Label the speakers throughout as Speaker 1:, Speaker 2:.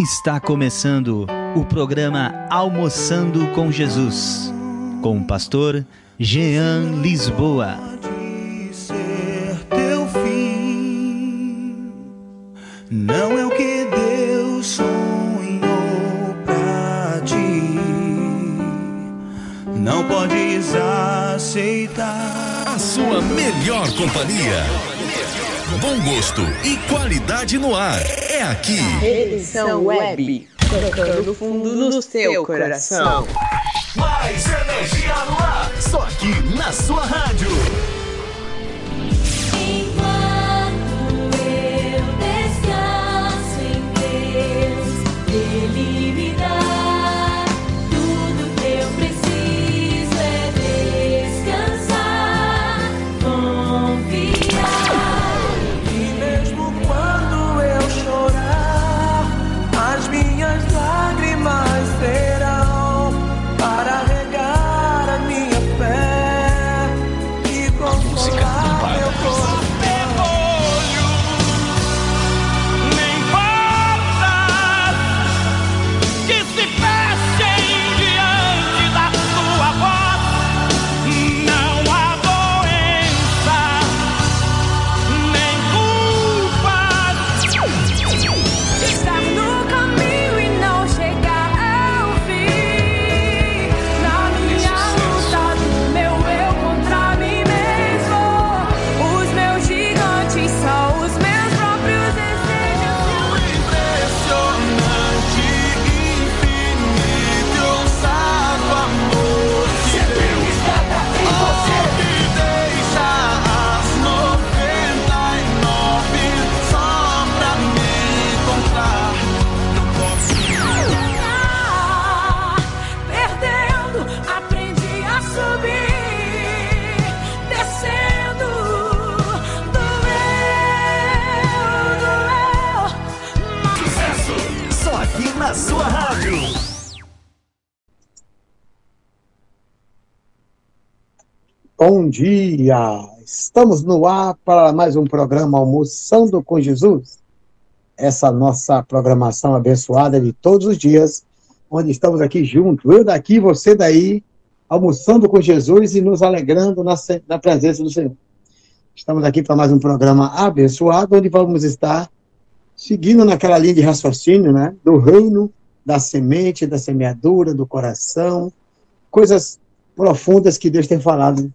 Speaker 1: Está começando o programa Almoçando com Jesus, com o pastor Jean Lisboa.
Speaker 2: Pode ser teu fim. Não é o que Deus sonhou pra ti. Não podes aceitar.
Speaker 3: A sua melhor companhia. Bom gosto e qualidade no ar. Aqui.
Speaker 4: Redenção Web, tocando fundo no seu coração.
Speaker 3: Mais energia no ar. Só aqui na sua rádio.
Speaker 5: Dia! Estamos no ar para mais um programa Almoçando com Jesus. Essa nossa programação abençoada de todos os dias, onde estamos aqui juntos, eu daqui, você daí, almoçando com Jesus e nos alegrando na, na presença do Senhor. Estamos aqui para mais um programa abençoado, onde vamos estar seguindo naquela linha de raciocínio, né? Do reino, da semente, da semeadura, do coração, coisas profundas que Deus tem falado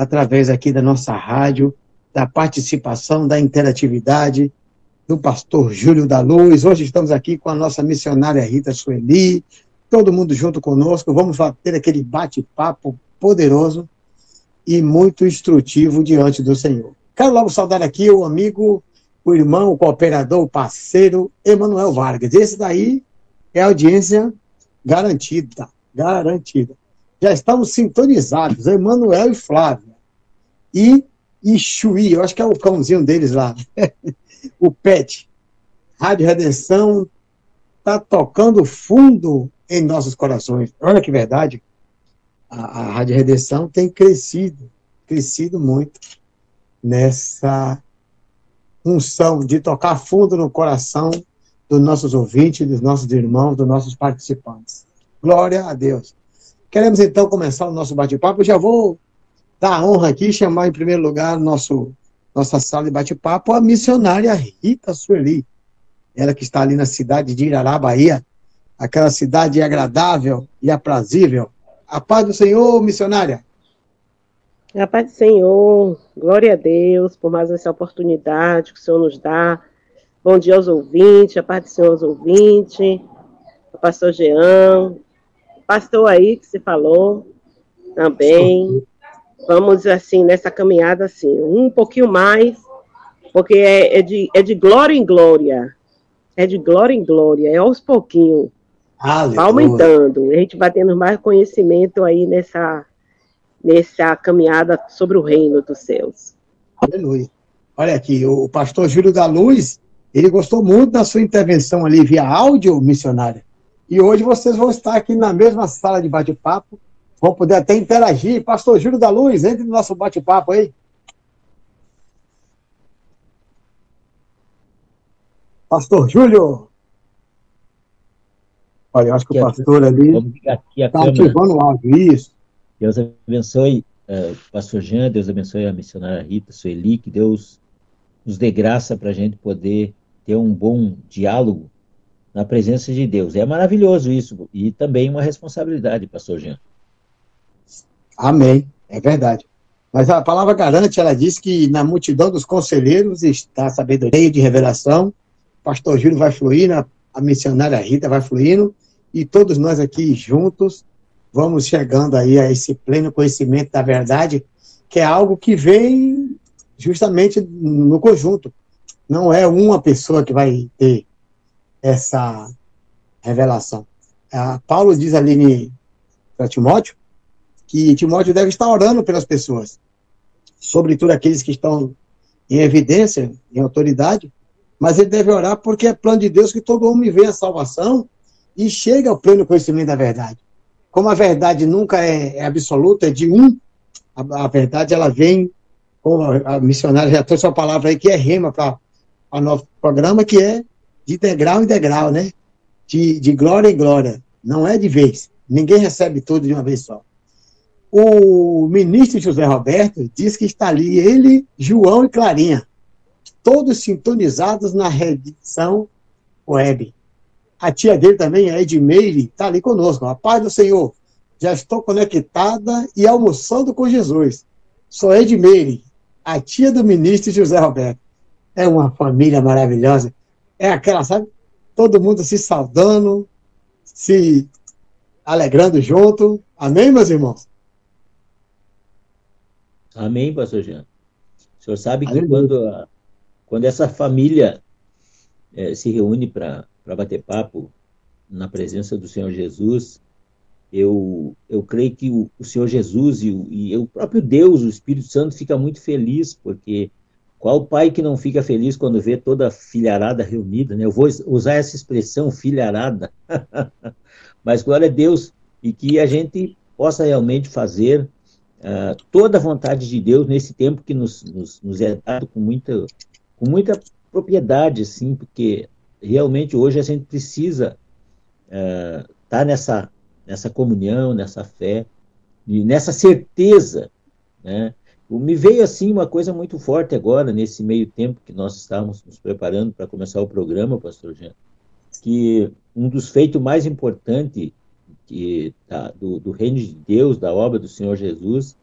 Speaker 5: através aqui da nossa rádio, da participação, da interatividade, do pastor Júlio da Luz. Hoje estamos aqui com a nossa missionária Rita Sueli, todo mundo junto conosco. Vamos ter aquele bate-papo poderoso e muito instrutivo diante do Senhor. Quero logo saudar aqui o amigo, o irmão, o cooperador, o parceiro, Emanuel Vargas. Esse daí é audiência garantida, garantida. Já estamos sintonizados, Emanuel e Flávia. E Ixuí, eu acho que é o cãozinho deles lá. o Pet. Rádio Redenção está tocando fundo em nossos corações. Olha que verdade. A, a Rádio Redenção tem crescido, crescido muito nessa unção de tocar fundo no coração dos nossos ouvintes, dos nossos irmãos, dos nossos participantes. Glória a Deus. Queremos então começar o nosso bate-papo. Já vou dar a honra aqui, chamar em primeiro lugar nosso, nossa sala de bate-papo a missionária Rita Sueli. Ela que está ali na cidade de Irará, Bahia, aquela cidade agradável e aprazível. A paz do Senhor, missionária.
Speaker 4: A paz do Senhor, glória a Deus por mais essa oportunidade que o Senhor nos dá. Bom dia aos ouvintes, a paz do Senhor aos ouvintes, o pastor Jean, o pastor aí que se falou também. Vamos, assim, nessa caminhada, assim, um pouquinho mais, porque é, é de, é de glória em glória. É de glória em glória, é aos pouquinhos.
Speaker 5: Aleluia.
Speaker 4: Aumentando. A gente vai tendo mais conhecimento aí nessa, nessa caminhada sobre o reino dos céus.
Speaker 5: Aleluia. Olha aqui, o pastor Júlio da Luz, ele gostou muito da sua intervenção ali via áudio, missionária. E hoje vocês vão estar aqui na mesma sala de bate-papo, vão poder até interagir. Pastor Júlio da Luz, entre no nosso bate-papo aí. Pastor Júlio. Olha, eu acho que o pastor ali está ativando o áudio. Isso.
Speaker 6: Deus abençoe o pastor Jean, Deus abençoe a missionária Rita, Sueli, que Deus nos dê graça para a gente poder ter um bom diálogo na presença de Deus. É maravilhoso isso e também uma responsabilidade, pastor Jean.
Speaker 5: Amém. É verdade. Mas a palavra garante, ela diz que na multidão dos conselheiros está a sabedoria de revelação. Pastor Júlio vai fluindo, a- a missionária Rita vai fluindo, e todos nós aqui juntos vamos chegando aí a esse pleno conhecimento da verdade, que é algo que vem justamente no conjunto. Não é uma pessoa que vai ter essa revelação. Ah, Paulo diz ali para Timóteo que Timóteo deve estar orando pelas pessoas, sobretudo aqueles que estão em evidência, em autoridade, mas ele deve orar porque é plano de Deus que todo homem venha a salvação e chegue ao pleno conhecimento da verdade. Como a verdade nunca é, é absoluta, é de um, a, a verdade ela vem, como a, a missionária já trouxe uma palavra aí que é rema para o nosso programa, que é de degrau em degrau, né? De, de glória em glória. Não é de vez. Ninguém recebe tudo de uma vez só. O ministro José Roberto diz que está ali ele, João e Clarinha, todos sintonizados na redição web. A tia dele também, a Edmeire, está ali conosco. A paz do Senhor. Já estou conectada e almoçando com Jesus. Sou Edmeire, a tia do ministro José Roberto. É uma família maravilhosa. É aquela, sabe? Todo mundo se saudando, se alegrando junto. Amém, meus irmãos?
Speaker 6: Amém, pastor Jean. O senhor sabe que quando, a- quando essa família eh, se reúne para bater papo na presença do Senhor Jesus, eu, eu creio que o, o Senhor Jesus e o, e o próprio Deus, o Espírito Santo, fica muito feliz, porque qual pai que não fica feliz quando vê toda a filharada reunida, né? Eu vou usar essa expressão, filharada. Mas glória a Deus, e que a gente possa realmente fazer ah, toda a vontade de Deus nesse tempo que nos, nos, nos é dado com muita, com muita propriedade, assim, porque realmente hoje a gente precisa estar nessa, nessa comunhão, nessa fé, e nessa certeza, né? Me veio assim uma coisa muito forte agora, nesse meio tempo que nós estávamos nos preparando para começar o programa, pastor Jean, que um dos feitos mais importantes que, tá, do, do reino de Deus, da obra do Senhor Jesus,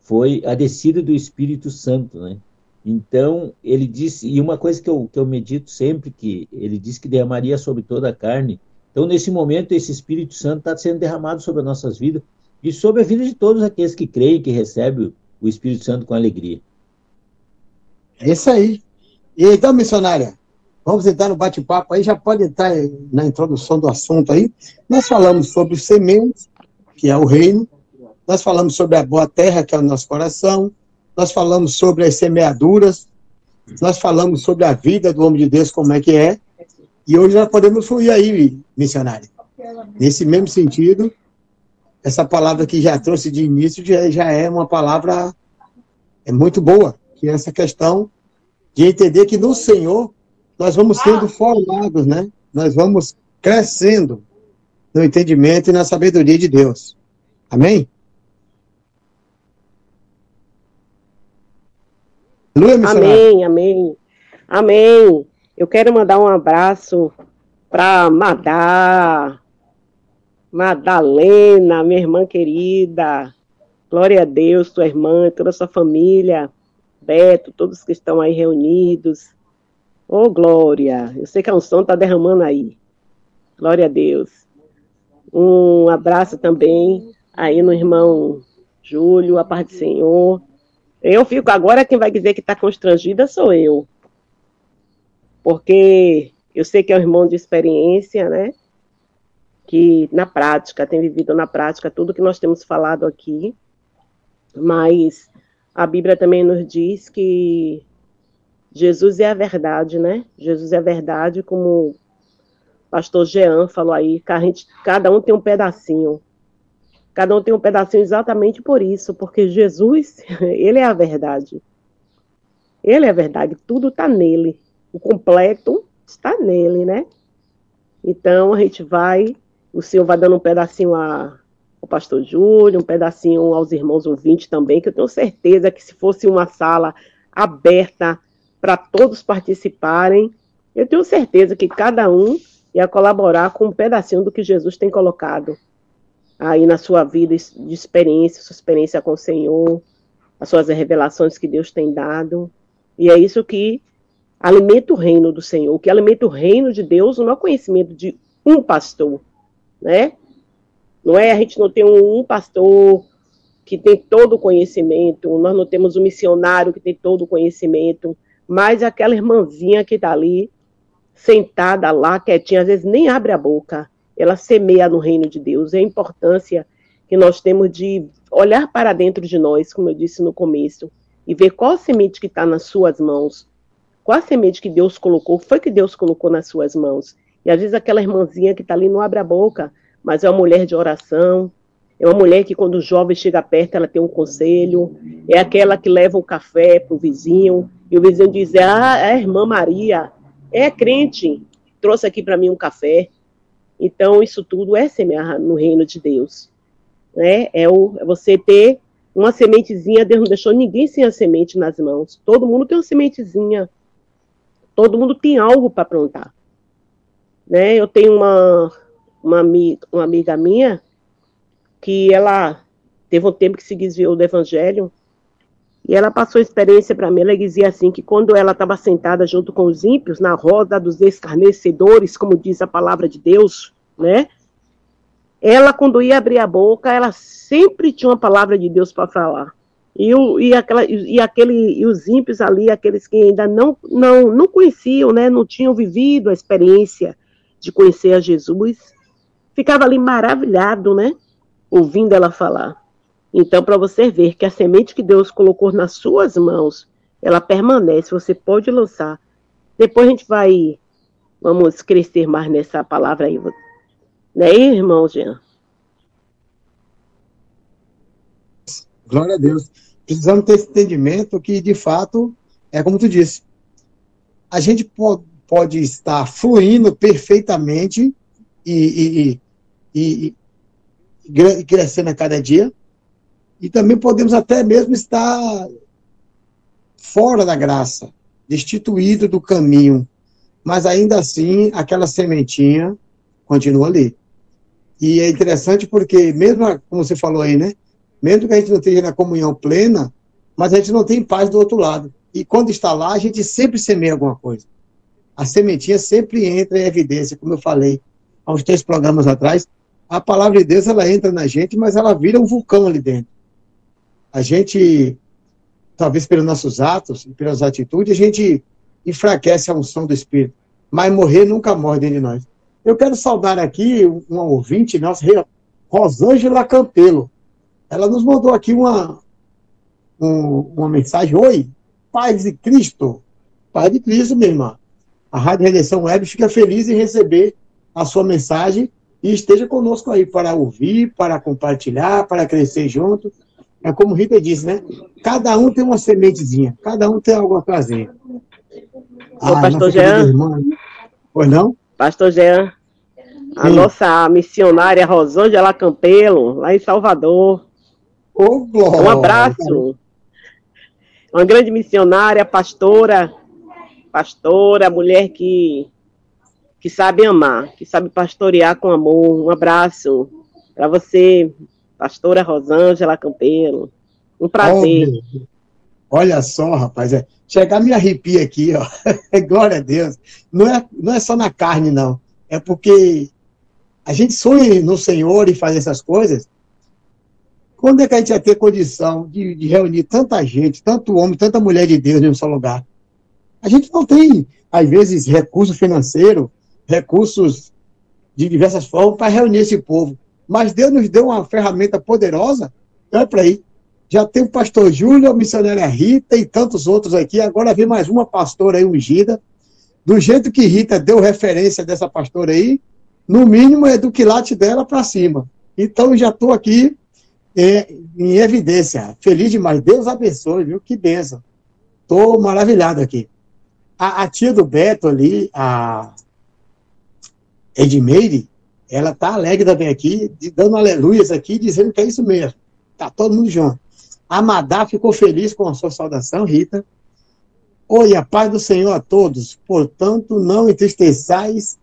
Speaker 6: foi a descida do Espírito Santo, né? Então, ele disse, e uma coisa que eu, que eu medito sempre, que ele disse que derramaria sobre toda a carne. Então, nesse momento, esse Espírito Santo está sendo derramado sobre as nossas vidas e sobre a vida de todos aqueles que creem, que recebem o Espírito Santo com alegria.
Speaker 5: É isso aí. E então, missionária, vamos entrar no bate-papo aí, já pode entrar na introdução do assunto aí. Nós falamos sobre sementes, que é o reino, nós falamos sobre a boa terra, que é o nosso coração, nós falamos sobre as semeaduras, nós falamos sobre a vida do homem de Deus, como é que é, e hoje nós podemos fluir aí, missionária. Nesse mesmo sentido, essa palavra que já trouxe de início já, já é uma palavra é muito boa, que é essa questão de entender que no Senhor nós vamos sendo formados, né? Nós vamos crescendo no entendimento e na sabedoria de Deus. Amém? Aleluia.
Speaker 4: Amém, amém. Amém. Eu quero mandar um abraço para Madá, Madalena, minha irmã querida. Glória a Deus, tua irmã, toda a sua família. Beto, todos que estão aí reunidos. Ô, Glória. Eu sei que a unção está derramando aí. Glória a Deus. Um abraço também aí no irmão Júlio, a paz do Senhor. Eu fico agora, quem vai dizer que está constrangida sou eu. Porque eu sei que é um irmão de experiência, né? Que na prática, tem vivido na prática tudo que nós temos falado aqui. Mas a Bíblia também nos diz que Jesus é a verdade, né? Jesus é a verdade, como o pastor Jean falou aí, que a gente, cada um tem um pedacinho. Cada um tem um pedacinho exatamente por isso, porque Jesus, ele é a verdade. Ele é a verdade, tudo está nele. O completo está nele, né? Então a gente vai o Senhor vai dando um pedacinho a, ao pastor Júlio, um pedacinho aos irmãos ouvintes também, que eu tenho certeza que se fosse uma sala aberta para todos participarem, eu tenho certeza que cada um ia colaborar com um pedacinho do que Jesus tem colocado aí na sua vida de experiência, sua experiência com o Senhor, as suas revelações que Deus tem dado. E é isso que alimenta o reino do Senhor, que alimenta o reino de Deus não é o conhecimento de um pastor, né? Não é a gente não tem um, um pastor que tem todo o conhecimento, nós não temos um missionário que tem todo o conhecimento, mas aquela irmãzinha que está ali, sentada lá, quietinha, às vezes nem abre a boca, ela semeia no reino de Deus. É a importância que nós temos de olhar para dentro de nós, como eu disse no começo, e ver qual a semente que está nas suas mãos, qual a semente que Deus colocou, foi que Deus colocou nas suas mãos. E às vezes aquela irmãzinha que está ali não abre a boca, mas é uma mulher de oração, é uma mulher que quando o jovem chega perto, ela tem um conselho, é aquela que leva o café para o vizinho, e o vizinho diz, ah, é a irmã Maria, é crente, trouxe aqui para mim um café. Então, isso tudo é semear no reino de Deus. Né? É, o, é você ter uma sementezinha, Deus não deixou ninguém sem a semente nas mãos. Todo mundo tem uma sementezinha. Todo mundo tem algo para plantar. Né? Eu tenho uma, uma, amiga, uma amiga minha que ela teve um tempo que se desviou do evangelho e ela passou experiência para mim, ela dizia assim, que quando ela estava sentada junto com os ímpios, na roda dos escarnecedores, como diz a palavra de Deus, né? Ela, quando ia abrir a boca, ela sempre tinha uma palavra de Deus para falar. E, o, e, aquela, e, aquele, e os ímpios ali, aqueles que ainda não, não, não conheciam, né? Não tinham vivido a experiência de conhecer a Jesus, ficava ali maravilhado, né? Ouvindo ela falar. Então, para você ver que a semente que Deus colocou nas suas mãos, ela permanece, você pode lançar. Depois a gente vai, vamos crescer mais nessa palavra aí. Né, irmão Jean?
Speaker 5: Glória a Deus. Precisamos ter esse entendimento que, de fato, é como tu disse, a gente pode, estar fluindo perfeitamente e, e, e, e crescendo a cada dia, e também podemos até mesmo estar fora da graça, destituído do caminho, mas ainda assim aquela sementinha continua ali. E é interessante porque, mesmo, como você falou aí, né? Mesmo que a gente não esteja na comunhão plena, mas a gente não tem paz do outro lado. E quando está lá, a gente sempre semeia alguma coisa. A sementinha sempre entra em evidência, como eu falei há uns três programas atrás. A palavra de Deus, ela entra na gente, mas ela vira um vulcão ali dentro a gente, talvez pelos nossos atos e pelas atitudes, a gente enfraquece a unção do Espírito. Mas morrer nunca morre dentro de nós. Eu quero saudar aqui uma ouvinte nossa, Rosângela Campelo. Ela nos mandou aqui uma, um, uma mensagem. Oi, Paz de Cristo. Paz de Cristo, minha irmã. A Rádio Redenção Web fica feliz em receber a sua mensagem e esteja conosco aí para ouvir, para compartilhar, para crescer junto. É como o Rita disse, né? Cada um tem uma sementezinha, cada um tem algo a trazer.
Speaker 4: Ô, ah, pastor Jean. Irmã,
Speaker 5: pois não?
Speaker 4: Pastor Jean, a Sim. nossa missionária Rosângela Campelo, lá em Salvador.
Speaker 5: Oh,
Speaker 4: um abraço. Uma grande missionária, pastora, pastora, mulher que, que sabe amar, que sabe pastorear com amor. Um abraço para você, pastora Rosângela Campelo. Um prazer. Oh,
Speaker 5: Olha só, rapaz, é, chegar me arrepia aqui, ó. Glória a Deus. Não é, não é só na carne, não. É porque a gente sonha no Senhor e faz essas coisas. Quando é que a gente vai ter condição de, de reunir tanta gente, tanto homem, tanta mulher de Deus em um só lugar? A gente não tem, às vezes, recurso financeiro, recursos de diversas formas para reunir esse povo. Mas Deus nos deu uma ferramenta poderosa, olha para aí. Já tem o pastor Júlio, a missionária Rita e tantos outros aqui. Agora vem mais uma pastora aí ungida. Do jeito que Rita deu referência dessa pastora aí, no mínimo é do quilate dela para cima. Então já estou aqui é, em evidência. Feliz demais. Deus abençoe, viu? Que benção. Estou maravilhado aqui. A, a, tia do Beto ali, a Edmeire, ela tá alegre também aqui, dando aleluias aqui, dizendo que é isso mesmo. Tá todo mundo junto. A Madá ficou feliz com a sua saudação, Rita. Oi, a paz do Senhor a todos. Portanto, não entristeçais,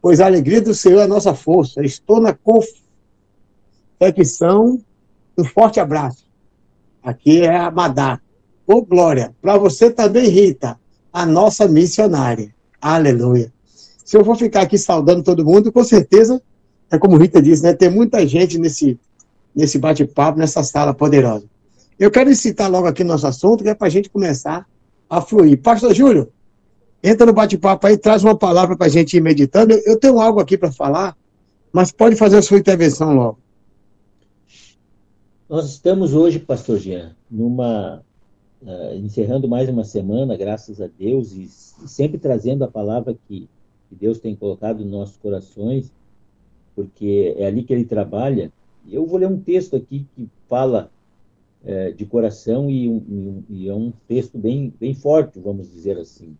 Speaker 5: pois a alegria do Senhor é a nossa força. Estou na confecção do forte abraço. Aqui é a Madá. Ô, Glória, para você também, Rita, a nossa missionária. Aleluia. Se eu for ficar aqui saudando todo mundo, com certeza, é como Rita disse, né? Tem muita gente nesse, nesse bate-papo, nessa sala poderosa. Eu quero incitar logo aqui nosso assunto, que é para a gente começar a fluir. Pastor Júlio, entra no bate-papo aí, traz uma palavra para a gente ir meditando. Eu, eu tenho algo aqui para falar, mas pode fazer a sua intervenção logo.
Speaker 6: Nós estamos hoje, pastor Jean, numa ah, encerrando mais uma semana, graças a Deus, e sempre trazendo a palavra que, que Deus tem colocado nos nossos corações, porque é ali que Ele trabalha. Eu vou ler um texto aqui que fala eh, de coração e, um- e- é um texto bem, bem forte, vamos dizer assim,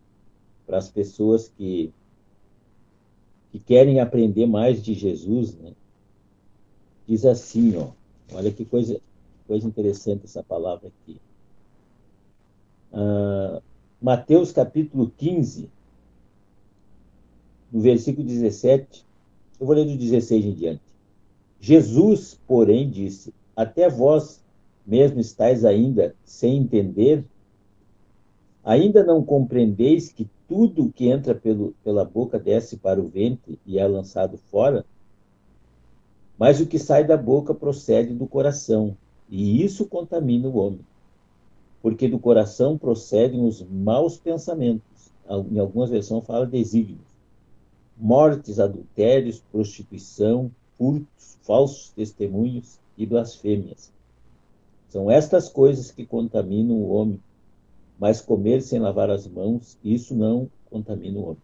Speaker 6: para as pessoas que que querem aprender mais de Jesus, né? Diz assim, ó, olha que coisa coisa interessante essa palavra aqui. Ah, Mateus capítulo 15, no versículo 17, eu vou ler do 16 em diante. Jesus, porém, disse: Até vós mesmo estáis ainda sem entender? Ainda não compreendeis que tudo que entra pelo, pela boca desce para o ventre e é lançado fora? Mas o que sai da boca procede do coração, e isso contamina o homem. Porque do coração procedem os maus pensamentos. Em algumas versões fala desígnios. Mortes, adultérios, prostituição, furtos, falsos testemunhos e blasfêmias. São estas coisas que contaminam o homem. Mas comer sem lavar as mãos, isso não contamina o homem.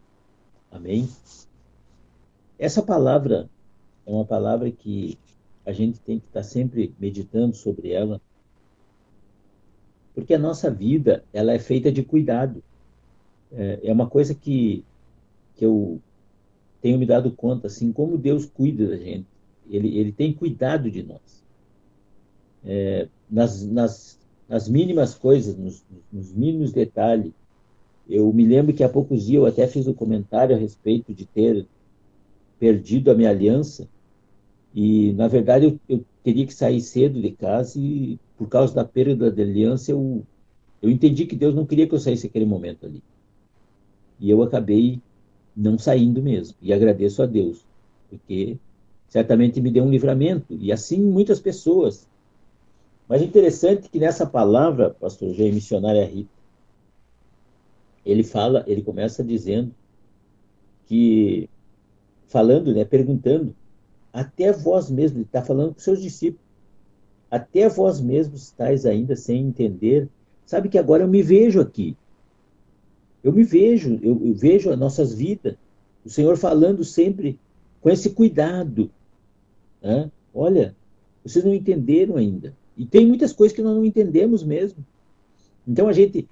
Speaker 6: Amém? Essa palavra é uma palavra que a gente tem que estar sempre meditando sobre ela, porque a nossa vida ela é feita de cuidado. É, é uma coisa que, que eu tenho me dado conta, assim, como Deus cuida da gente. Ele, ele tem cuidado de nós. É, nas, nas, nas mínimas coisas, nos, nos mínimos detalhes. Eu me lembro que há poucos dias eu até fiz um comentário a respeito de ter perdido a minha aliança e, na verdade, eu, eu teria que sair cedo de casa e, por causa da perda da aliança, eu, eu entendi que Deus não queria que eu saísse naquele momento ali. E eu acabei não saindo mesmo. E agradeço a Deus, porque certamente me deu um livramento. E assim muitas pessoas. Mas interessante que nessa palavra, pastor G, missionária Rita, ele fala, ele começa dizendo que, falando, né, perguntando, até vós mesmos, ele está falando com seus discípulos, até vós mesmos estáis ainda sem entender. Sabe que agora eu me vejo aqui. Eu me vejo, eu, eu vejo as nossas vidas, o Senhor falando sempre com esse cuidado. Né? Olha, vocês não entenderam ainda. E tem muitas coisas que nós não entendemos mesmo. Então a gente,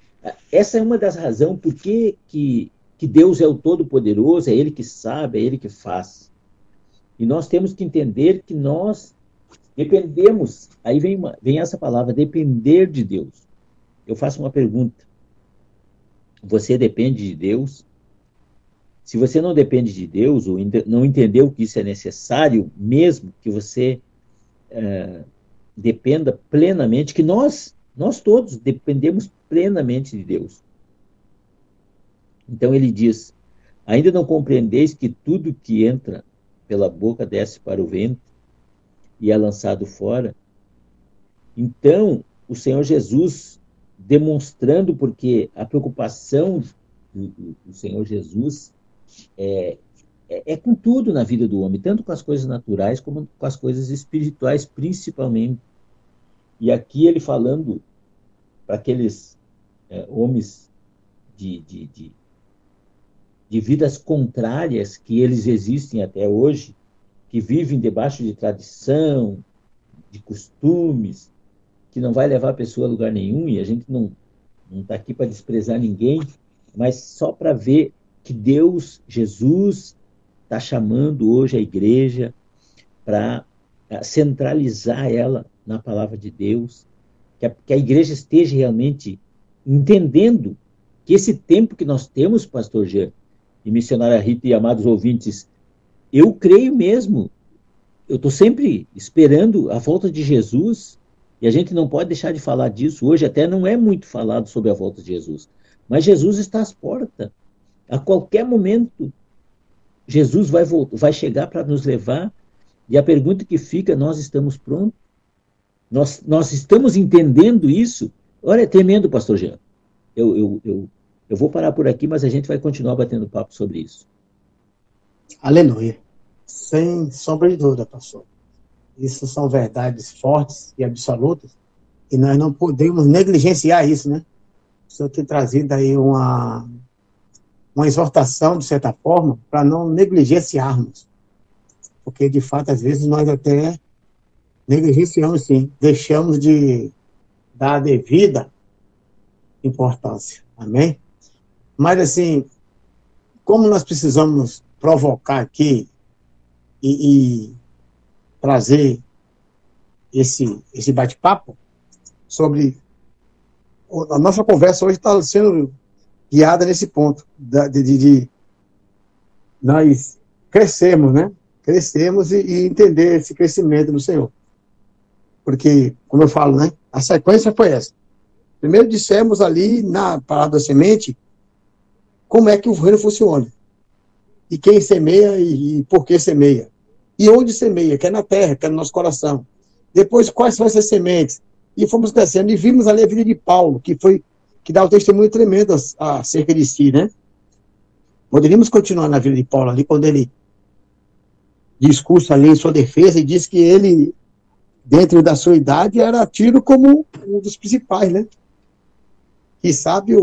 Speaker 6: essa é uma das razões por que, que, que Deus é o Todo-Poderoso, é Ele que sabe, é Ele que faz. E nós temos que entender que nós dependemos, aí vem, uma, vem essa palavra, depender de Deus. Eu faço uma pergunta. Você depende de Deus? Se você não depende de Deus, ou não entendeu que isso é necessário, mesmo que você é, dependa plenamente, que nós, nós todos dependemos plenamente de Deus. Então ele diz: ainda não compreendeis que tudo que entra pela boca desce para o ventre e é lançado fora? Então, o Senhor Jesus, demonstrando porque a preocupação do, do, Senhor Jesus é, é, é, com tudo na vida do homem, tanto com as coisas naturais como com as coisas espirituais, principalmente. E aqui ele falando para aqueles é, homens de, de, de, de vidas contrárias que eles existem até hoje, que vivem debaixo de tradição, de costumes, que não vai levar a pessoa a lugar nenhum, e a gente não está aqui para desprezar ninguém, mas só para ver que Deus, Jesus, está chamando hoje a igreja para centralizar ela na palavra de Deus, que a, que a igreja esteja realmente entendendo que esse tempo que nós temos, pastor Jean, e missionária Rita e amados ouvintes, eu creio mesmo, eu estou sempre esperando a volta de Jesus, e a gente não pode deixar de falar disso. Hoje até não é muito falado sobre a volta de Jesus, mas Jesus está às portas. A qualquer momento, Jesus vai, voltar, vai chegar para nos levar, e a pergunta que fica, nós estamos prontos? Nós, nós estamos entendendo isso? Olha, é tremendo, pastor Jean. Eu, eu, eu, eu vou parar por aqui, mas a gente vai continuar batendo papo sobre isso.
Speaker 5: Aleluia. Sem sombra de dúvida, pastor. Isso são verdades fortes e absolutas, e nós não podemos negligenciar isso, né? O senhor tem trazido aí uma, uma exortação, de certa forma, para não negligenciarmos. Porque, de fato, às vezes nós até negligenciamos, sim. Deixamos de dar a devida importância. Amém? Mas, assim, como nós precisamos provocar aqui e, e trazer esse, esse bate-papo sobre. A nossa conversa hoje está sendo guiada nesse ponto, de, de, de nós crescermos, né? Crescermos e, e, entender esse crescimento do Senhor. Porque, como eu falo, né? A sequência foi essa. Primeiro dissemos ali na palavra da semente como é que o reino funciona. E quem semeia e, e por que semeia. E onde semeia, que é na terra, que é no nosso coração. Depois, quais são essas sementes? E fomos crescendo e vimos ali a vida de Paulo, que foi que dá um testemunho tremendo acerca de si, né? Poderíamos continuar na vida de Paulo ali, quando ele discursa ali em sua defesa e diz que ele, dentro da sua idade, era tido como um dos principais, né? Que sabe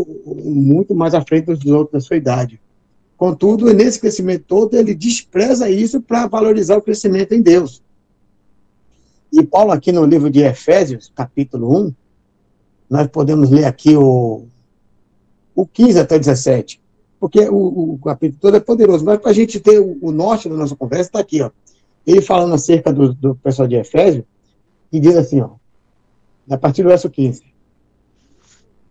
Speaker 5: muito mais à frente dos outros da sua idade. Contudo, nesse crescimento todo, ele despreza isso para valorizar o crescimento em Deus. E Paulo, aqui no livro de Efésios, capítulo 1, nós podemos ler aqui o, o 15 até 17, porque o, o capítulo todo é poderoso, mas para a gente ter o, o, norte da nossa conversa, está aqui, ó. Ele falando acerca do, do pessoal de Efésio, e diz assim, ó, a partir do verso 15.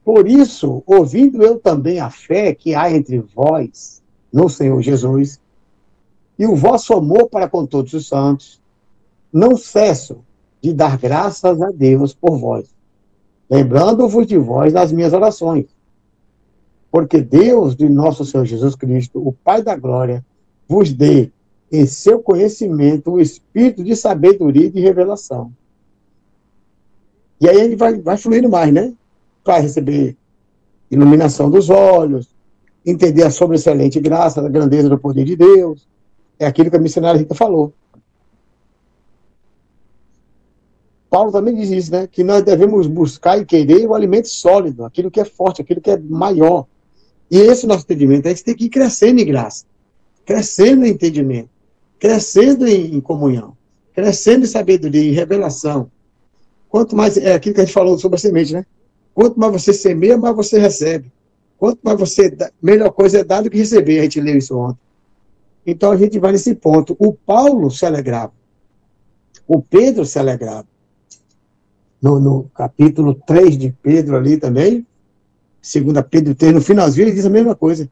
Speaker 5: Por isso, ouvindo eu também a fé que há entre vós no Senhor Jesus, e o vosso amor para com todos os santos, não cesso de dar graças a Deus por vós, lembrando-vos de vós nas minhas orações. Porque Deus de nosso Senhor Jesus Cristo, o Pai da glória, vos dê em seu conhecimento o espírito de sabedoria e de revelação. E aí ele vai, vai fluindo mais, né? Para receber iluminação dos olhos, entender a sobreexcelente graça, a grandeza do poder de Deus. É aquilo que a missionária Rita falou. Paulo também diz isso, né? Que nós devemos buscar e querer o alimento sólido, aquilo que é forte, aquilo que é maior. E esse nosso entendimento, a gente tem que ir crescendo em graça, crescendo em entendimento, crescendo em, em comunhão, crescendo em sabedoria, em revelação. Quanto mais, é aquilo que a gente falou sobre a semente, né? Quanto mais você semeia, mais você recebe. Quanto mais você dá, melhor coisa é dar do que receber, a gente leu isso ontem. Então a gente vai nesse ponto. O Paulo se alegrava. O Pedro se alegrava. No, no capítulo 3 de Pedro ali também, segunda Pedro 3, no finalzinho ele diz a mesma coisa.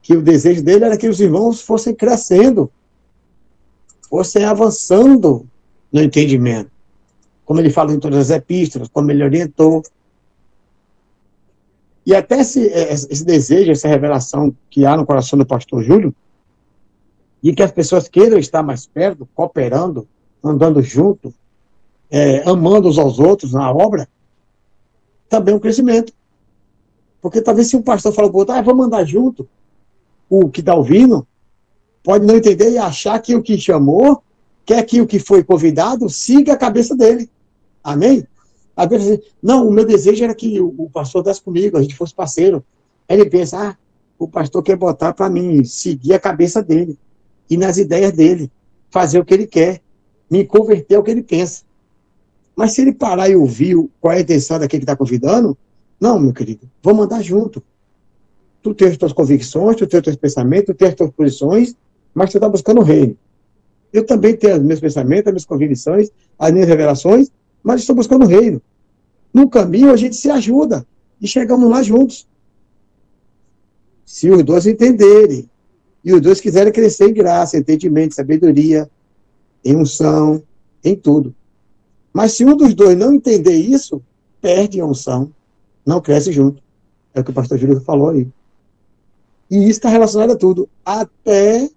Speaker 5: Que o desejo dele era que os irmãos fossem crescendo, fossem avançando no entendimento. Como ele fala em todas as epístolas, como ele orientou, e até esse, é, esse desejo, essa revelação que há no coração do pastor Júlio, de que as pessoas queiram estar mais perto, cooperando, andando junto, é, amando uns aos outros na obra, também é um crescimento. Porque talvez se um pastor fala para outro, ah, vamos andar junto, o que está ouvindo pode não entender e achar que o que chamou quer que o que foi convidado siga a cabeça dele. Amém? Às vezes, não, o meu desejo era que o, pastor desse comigo, a gente fosse parceiro. Aí ele pensa, ah, o pastor quer botar para mim seguir a cabeça dele, e nas ideias dele, fazer o que ele quer, me converter ao que ele pensa. Mas se ele parar e ouvir qual é a intenção daquele que está convidando, não, meu querido, vamos andar junto. Tu tens as tuas convicções, tu tens teus pensamentos, tu tens as tuas posições, mas você está buscando o reino. Eu também tenho os meus pensamentos, as minhas convicções, as minhas revelações, mas estou buscando o reino. No caminho, a gente se ajuda e chegamos lá juntos. Se os dois entenderem, e os dois quiserem crescer em graça, entendimento, sabedoria, em unção, em tudo. Mas se um dos dois não entender isso, perde a unção, não cresce junto. É o que o pastor Júlio falou aí. E isso está relacionado a tudo, até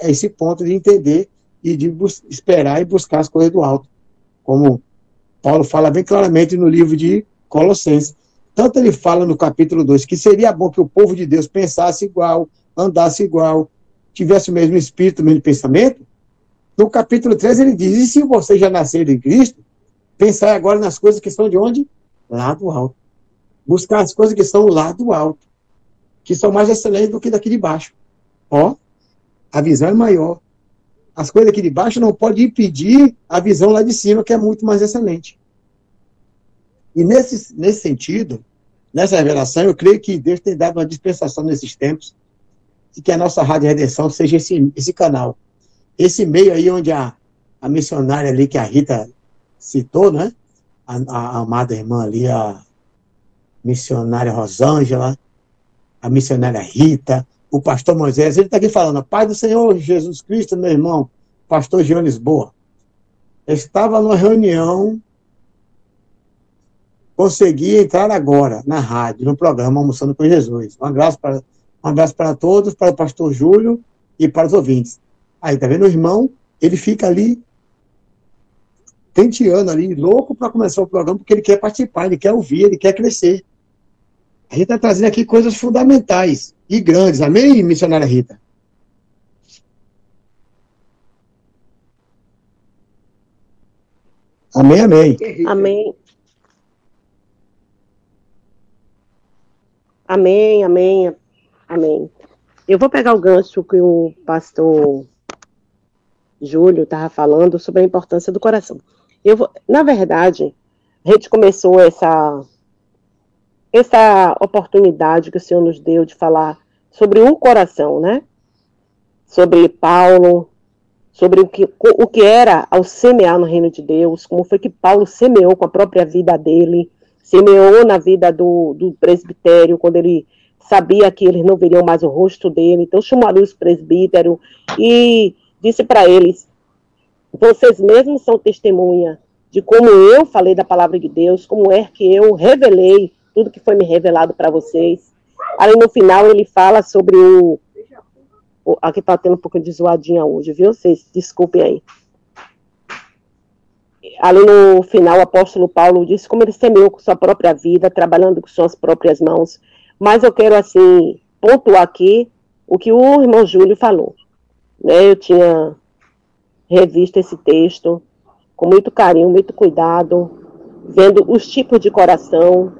Speaker 5: esse ponto de entender e de esperar e buscar as coisas do alto. Como Paulo fala bem claramente no livro de Colossenses. Tanto ele fala no capítulo 2 que seria bom que o povo de Deus pensasse igual, andasse igual, tivesse o mesmo espírito, o mesmo pensamento. No capítulo 3 ele diz: E se você já nascer em Cristo, pensar agora nas coisas que estão de onde? Lá do alto. Buscar as coisas que estão lá do alto, que são mais excelentes do que daqui de baixo. Ó, a visão é maior. As coisas aqui de baixo não podem impedir a visão lá de cima, que é muito mais excelente. E nesse, nesse sentido, nessa revelação, eu creio que Deus tem dado uma dispensação nesses tempos e que a nossa Rádio Redenção seja esse, esse canal. Esse meio aí onde a, a missionária ali que a Rita citou, né? A, a, a amada irmã ali, a missionária Rosângela, a missionária Rita, o pastor Moisés, ele está aqui falando, Pai do Senhor Jesus Cristo, meu irmão, pastor Jean Lisboa, estava numa reunião, consegui entrar agora na rádio, no programa Almoçando com Jesus. Um abraço para, um abraço para todos, para o pastor Júlio e para os ouvintes. Aí, tá vendo o irmão? Ele fica ali, tenteando ali, louco para começar o programa, porque ele quer participar, ele quer ouvir, ele quer crescer. A gente está trazendo aqui coisas fundamentais e grandes. Amém, missionária Rita? Amém, amém.
Speaker 4: Amém. Amém, amém, amém. Eu vou pegar o gancho que o pastor Júlio estava falando sobre a importância do coração. Eu vou, na verdade, a gente começou essa essa oportunidade que o Senhor nos deu de falar sobre o coração, né? Sobre Paulo, sobre o que, o que era ao semear no reino de Deus, como foi que Paulo semeou com a própria vida dele, semeou na vida do, do presbitério, quando ele sabia que eles não veriam mais o rosto dele, então chamou ali os presbíteros e disse para eles: vocês mesmos são testemunha de como eu falei da palavra de Deus, como é que eu revelei tudo que foi me revelado para vocês. Aí no final ele fala sobre o. o aqui tá tendo um pouco de zoadinha hoje, viu? Vocês desculpem aí. Ali no final, o apóstolo Paulo disse como ele semeou com sua própria vida, trabalhando com suas próprias mãos. Mas eu quero, assim, pontuar aqui o que o irmão Júlio falou. Né? Eu tinha revisto esse texto com muito carinho, muito cuidado, vendo os tipos de coração,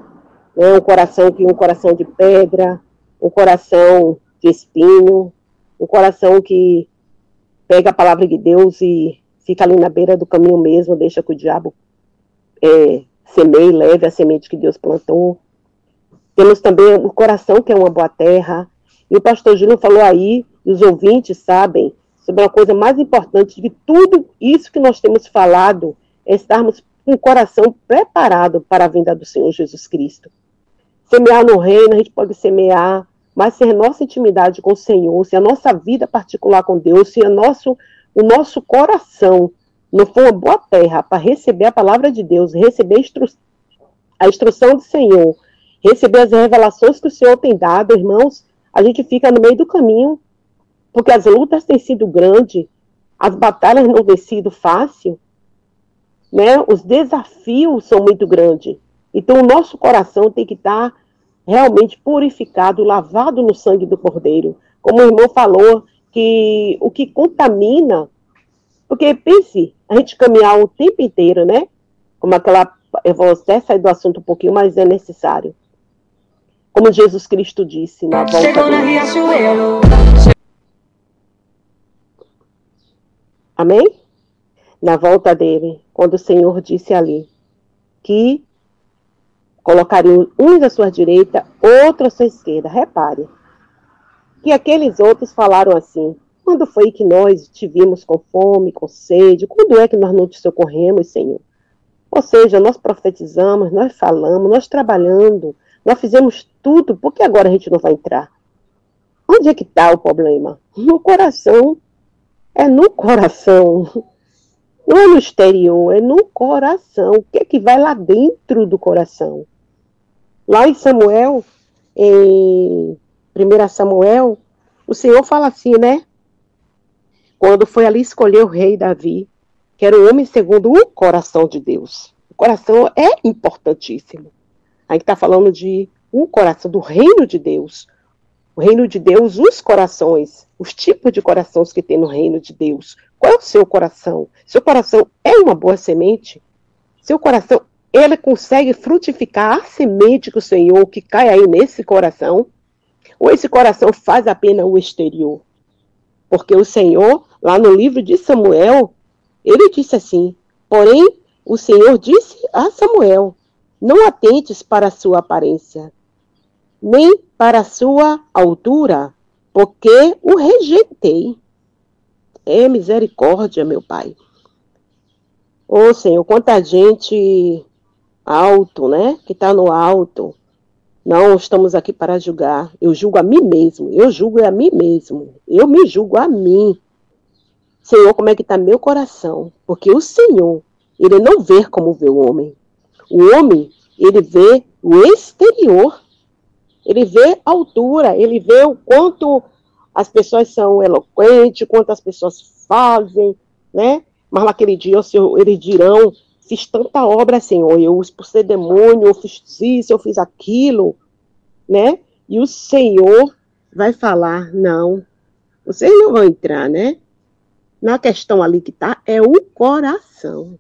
Speaker 4: né? um coração que um coração de pedra, um coração de espinho, um coração que pega a palavra de Deus e fica ali na beira do caminho mesmo, deixa que o diabo é, semeie, leve a semente que Deus plantou. Temos também o coração, que é uma boa terra. E o pastor Júlio falou aí, e os ouvintes sabem, sobre uma coisa mais importante de tudo isso que nós temos falado, é estarmos com o coração preparado para a vinda do Senhor Jesus Cristo. Semear no reino, a gente pode semear, mas se a nossa intimidade com o Senhor, se a nossa vida particular com Deus, se a nosso, o nosso coração não for uma boa terra para receber a palavra de Deus, receber a, instru a instrução do Senhor, receber as revelações que o Senhor tem dado, irmãos, a gente fica no meio do caminho, porque as lutas têm sido grandes, as batalhas não têm sido fácil, né? Os desafios são muito grandes. Então, o nosso coração tem que estar realmente purificado, lavado no sangue do Cordeiro. Como o irmão falou, que o que contamina, porque pense, a gente caminhar o tempo inteiro, né? Como aquela, eu vou até sair do assunto um pouquinho, mas é necessário. Como Jesus Cristo disse na volta
Speaker 7: Chegou na. Riachuelo.
Speaker 4: Amém? Na volta dele, quando o Senhor disse ali que colocariam uns à sua direita, outros à sua esquerda. Repare que aqueles outros falaram assim: Quando foi que nós te vimos com fome, com sede? Quando é que nós não te socorremos, Senhor? Ou seja, nós profetizamos, nós falamos, nós trabalhando, nós fizemos tudo, por que agora a gente não vai entrar? Onde é que está o problema? No coração. É no coração. Não é no exterior, é no coração. O que é que vai lá dentro do coração? Lá em Samuel, em 1 Samuel, o Senhor fala assim, né? Quando foi ali escolher o rei Davi, que era o homem segundo o coração de Deus. O coração é importantíssimo. A gente está falando de um coração do reino de Deus. O reino de Deus, os corações, os tipos de corações que tem no reino de Deus. Qual é o seu coração? Seu coração é uma boa semente? Seu coração, ele consegue frutificar a semente que o Senhor que cai aí nesse coração? Ou esse coração faz apenas o exterior? Porque o Senhor, lá no livro de Samuel, ele disse assim: Porém, o Senhor disse a Samuel: Não atentes para a sua aparência, nem para a sua altura, porque o rejeitei. É misericórdia, meu Pai. Ô Senhor, quanta gente alto, né? Que está no alto. Não estamos aqui para julgar. Eu julgo a mim mesmo. Eu julgo a mim mesmo. Eu me julgo a mim. Senhor, como é que está meu coração? Porque o Senhor, ele não vê como vê o homem. O homem, ele vê o exterior. Ele vê a altura, ele vê o quanto as pessoas são eloquentes, quanto as pessoas fazem, né? Mas naquele dia, Senhor, eles dirão, fiz tanta obra, Senhor, eu expulsei demônio, eu fiz isso, eu fiz aquilo, né? E o Senhor vai falar, não, vocês não vão entrar, né? Na questão ali que está, é o coração.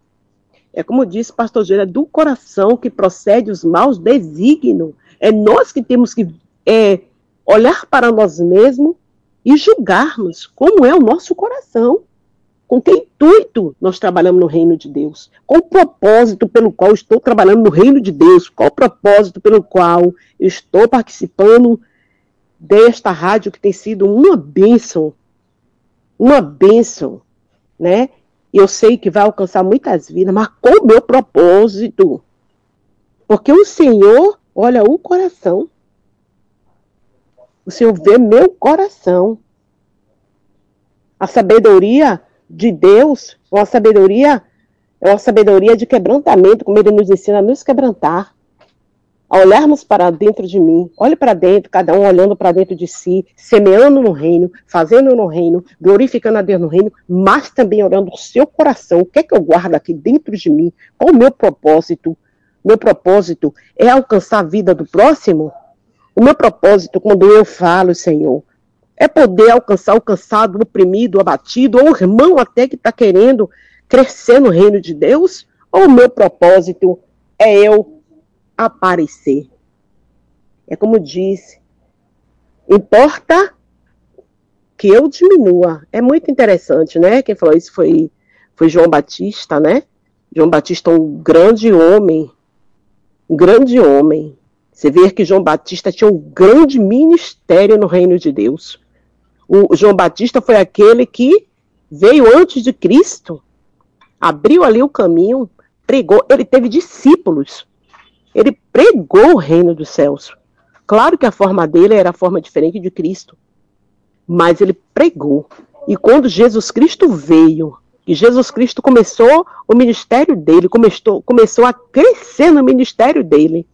Speaker 4: É como disse pastor Gênero, é do coração que procede os maus desígnios. É nós que temos que é, olhar para nós mesmos e julgarmos como é o nosso coração. Com que intuito nós trabalhamos no reino de Deus? Qual o propósito pelo qual estou trabalhando no reino de Deus? Qual o propósito pelo qual estou participando desta rádio que tem sido uma bênção? Uma bênção, né? Eu sei que vai alcançar muitas vidas, mas com o meu propósito. Porque o Senhor olha o coração. O Senhor vê meu coração. A sabedoria de Deus, uma sabedoria, é uma sabedoria de quebrantamento, como ele nos ensina a nos quebrantar. A olharmos para dentro de mim, olhe para dentro, cada um olhando para dentro de si, semeando no reino, fazendo no reino, glorificando a Deus no reino, mas também olhando o seu coração, o que é que eu guardo aqui dentro de mim, qual o meu propósito? Meu propósito é alcançar a vida do próximo? O meu propósito, quando eu falo, Senhor, é poder alcançar o cansado, o oprimido, o abatido, ou o irmão até que está querendo crescer no reino de Deus? Ou o meu propósito é eu aparecer? É como disse, importa que eu diminua. É muito interessante, né? Quem falou isso foi, foi João Batista, né? João Batista, um grande homem, um grande homem. Você vê que João Batista tinha um grande ministério no reino de Deus. O João Batista foi aquele que veio antes de Cristo, abriu ali o caminho, pregou, ele teve discípulos, ele pregou o reino dos céus. Claro que a forma dele era a forma diferente de Cristo, mas ele pregou. E quando Jesus Cristo veio, e Jesus Cristo começou o ministério dele, começou, começou a crescer no ministério dele.